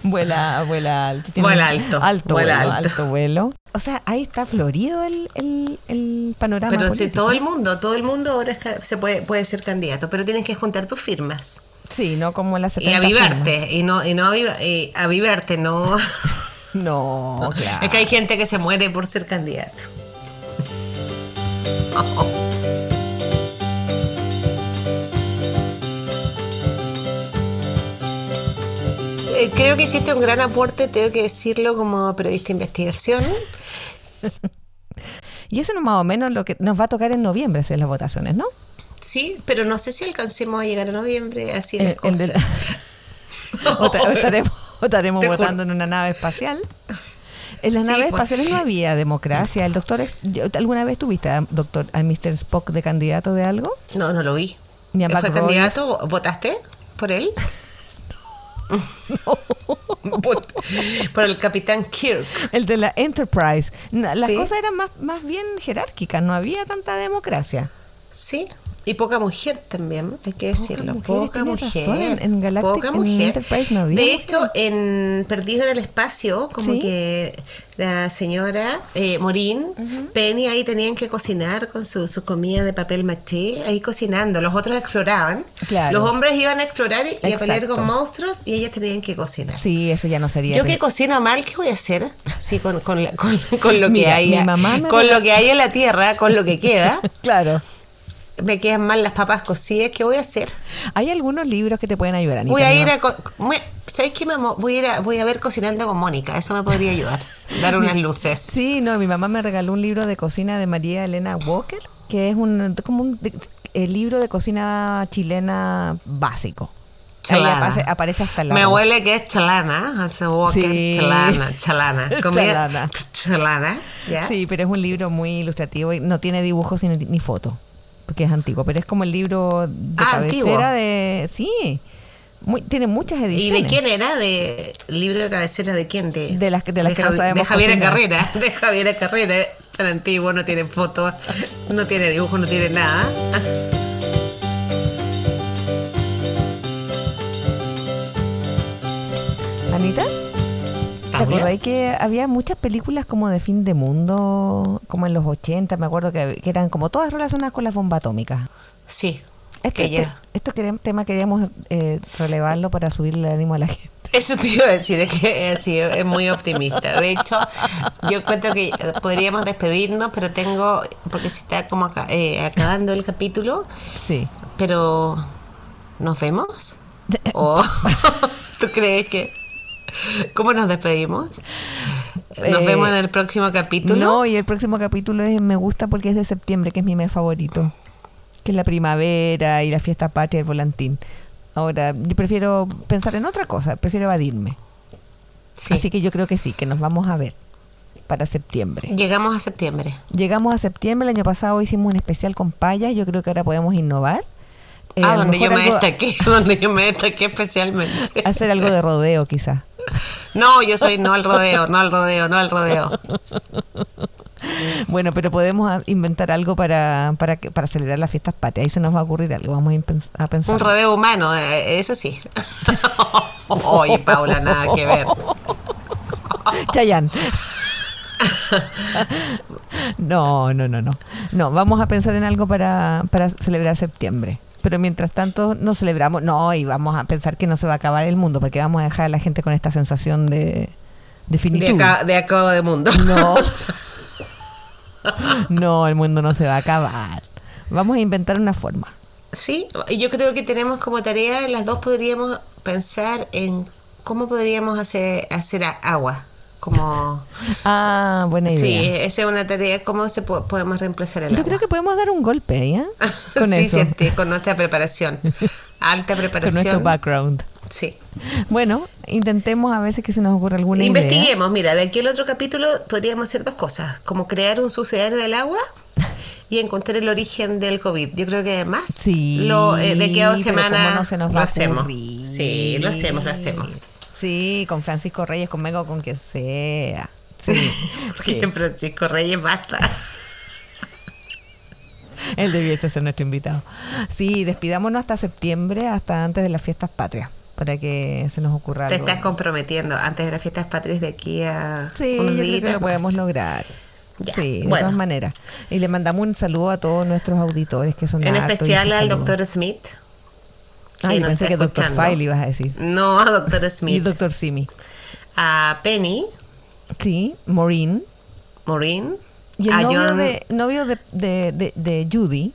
vuela, vuela alto. vuela alto. Alto vuela vuelo, alto. vuelo. O sea, ahí está florido el, el, el panorama. Pero si todo el mundo, todo el mundo ahora se puede, puede ser candidato, pero tienes que juntar tus firmas. Sí, no como las 70 Y avivarte, y no, y no avivarte, no. (laughs) no, (laughs) claro. Es que hay gente que se muere por ser candidato. Eh, creo que hiciste un gran aporte, tengo que decirlo como periodista de investigación. (laughs) y eso no más o menos lo que nos va a tocar en noviembre, hacer las votaciones, ¿no? Sí, pero no sé si alcancemos a llegar a noviembre así las cosas. (laughs) o, estaremos, votando en una nave espacial. En las naves pues. espaciales no había democracia. ¿El doctor alguna vez tuviste a, doctor, a Mr. Spock de candidato de algo? No, no lo vi. ¿Fue candidato? ¿Votaste por él? (laughs) (laughs) Por el capitán Kirk. El de la Enterprise. Las cosas eran más, más bien jerárquicas, no había tanta democracia. Sí, Y poca mujer también, hay que decirlo. Poca mujer. En, poca mujer. de hecho, en Perdido en el Espacio, como que la señora eh, Morín, Penny ahí tenían que cocinar con su, su, comida de papel maché, ahí cocinando. Los otros exploraban. Los hombres iban a explorar y, a pelear con monstruos y ellas tenían que cocinar. Sí, eso ya no sería. Yo que cocino mal, ¿qué voy a hacer? Sí, con, con, con, lo que (laughs) hay. con lo que hay en la tierra, con lo que queda. (laughs) claro me quedan mal las papas cocidas, ¿qué voy a hacer? Hay algunos libros que te pueden ayudar. voy a ir a... ¿Sabes qué? Voy a, ir a, voy a ver Cocinando con Mónica, eso me podría ayudar, (laughs) dar unas luces. Sí, no, mi mamá me regaló un libro de cocina de María Elena Walker, que es un, como un el libro de cocina chilena básico. Chalana. Aparece, aparece, hasta la Me huele que es chalana, hace Walker, sí. chalana, chalana. (laughs) chalana. chalana, Sí, pero es un libro muy ilustrativo y no tiene dibujos ni, ni fotos porque es antiguo, pero es como el libro de ah, cabecera de... Sí, tiene muchas ediciones. ¿Y de quién era? ¿De libro de cabecera de quién? De, de las, de las que no sabemos De Javier Carrera, (laughs) de Javier Carrera, tan antiguo, no tiene fotos, no tiene dibujo, no tiene nada. Anita. ¿Te acordáis que había muchas películas como de fin de mundo, como en los 80, me acuerdo que, eran como todas relacionadas con las bombas atómicas? Sí. Este, ya. Esto tema queríamos eh, relevarlo para subirle el ánimo a la gente. Eso te iba a decir, es que es muy optimista. De hecho, yo cuento que podríamos despedirnos, pero tengo, porque se está como eh, acabando el capítulo. Sí. Pero, ¿nos vemos? (laughs) ¿O (laughs) tú crees que...? (laughs) ¿Cómo nos despedimos? Nos eh, vemos en el próximo capítulo. No, y el próximo capítulo es, me gusta porque es de septiembre, que es mi mes favorito. Que es la primavera y la fiesta patria del volantín. Ahora, yo prefiero pensar en otra cosa, prefiero evadirme. Así que yo creo que sí, que nos vamos a ver para septiembre. Llegamos a septiembre. Llegamos a septiembre, el año pasado hicimos un especial con payas, yo creo que ahora podemos innovar. ah, donde yo me destaqué, (laughs) donde yo me destaqué especialmente. Hacer algo de rodeo quizás. No, yo soy no al rodeo, no al rodeo, no al rodeo. Bueno, pero podemos inventar algo para, para, para celebrar las fiestas patrias. Ahí se nos va a ocurrir algo. Vamos a pensar. Un rodeo humano, eh, eso sí. (laughs) Oye, Paula, nada que ver. Chayán. No, no, no, no. No, vamos a pensar en algo para, para celebrar septiembre pero mientras tanto no celebramos, no, y vamos a pensar que no se va a acabar el mundo, porque vamos a dejar a la gente con esta sensación de, de finitud. De, acabo de mundo. No. (laughs) no, el mundo no se va a acabar. Vamos a inventar una forma. Sí, yo creo que tenemos como tarea, las dos podríamos pensar en cómo podríamos hacer, hacer agua como ah buena idea. sí esa es una tarea cómo se podemos reemplazar el yo creo que podemos dar un golpe ¿ya? (laughs) con sí, eso. sí, con nuestra preparación. (laughs) Alta preparación con nuestro background. Sí. Bueno intentemos a ver si que se nos ocurre alguna investiguemos mira de aquí al otro capítulo podríamos hacer dos cosas como crear un sucedáneo del agua y encontrar el origen del COVID. Yo creo que además sí, lo, eh, de que dos semanas lo hacemos. Sí, lo hacemos, lo hacemos. Sí, con Francisco Reyes, conmigo, con que sea. Sí, (laughs) sí. Francisco Reyes basta. (laughs) Él debiese ser nuestro invitado. Sí, despidámonos hasta septiembre, hasta antes de las fiestas patrias, para que se nos ocurra Te estás comprometiendo antes de las fiestas patrias de aquí a Sí, yo creo que lo podemos lograr. sí, de todas maneras. Y le mandamos un saludo a todos nuestros auditores que son En especial al doctor Smith Ah, yo pensé que Doctor File ibas a decir. No, a Doctor Smith. Y Doctor Simi. A Penny. Sí, Maureen. Maureen. Y el novio, de, novio de, de, de Judy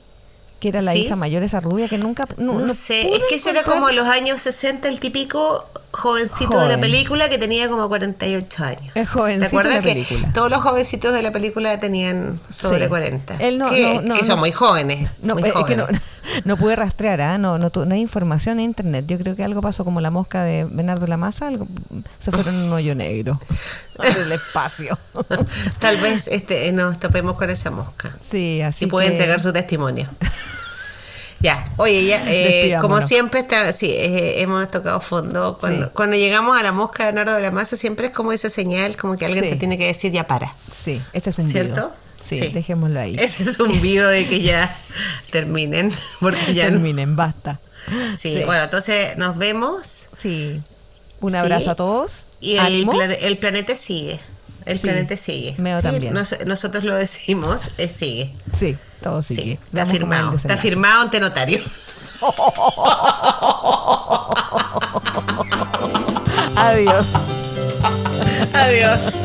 que era la hija mayor, esa rubia que nunca... No, sé, es que ese era como en los años 60 el típico jovencito de la película que tenía como 48 años. El jovencito ¿Te acuerdas que todos los jovencitos de la película tenían sobre 40? Él no, que, son muy jóvenes. No, es que (laughs) no, pude rastrear, ¿ah? no, no, no, hay información en internet. Yo creo que algo pasó como la mosca de Bernardo la Masa, algo, se fueron en un hoyo negro (laughs) el espacio. Tal vez este nos topemos con esa mosca. Sí, así Y puede entregar su testimonio. (laughs) Ya, oye, ya, eh, como siempre, está, sí, eh, hemos tocado fondo. Cuando, llegamos a la mosca de Nardo de la Masa, siempre es como esa señal, como que alguien te tiene que decir ya para. Sí, ese es un ¿Cierto? Sí, dejémoslo ahí. Ese es un video de que ya. (laughs) terminen, porque ya terminen, basta. Sí, bueno, entonces nos vemos. Sí. Un abrazo a todos. Y el, el, planeta sigue. El planeta sigue. también. nosotros lo decimos, sigue. Sí, todo sigue. está firmado. Está firmado ante notario. (laughs) Adiós. Adiós.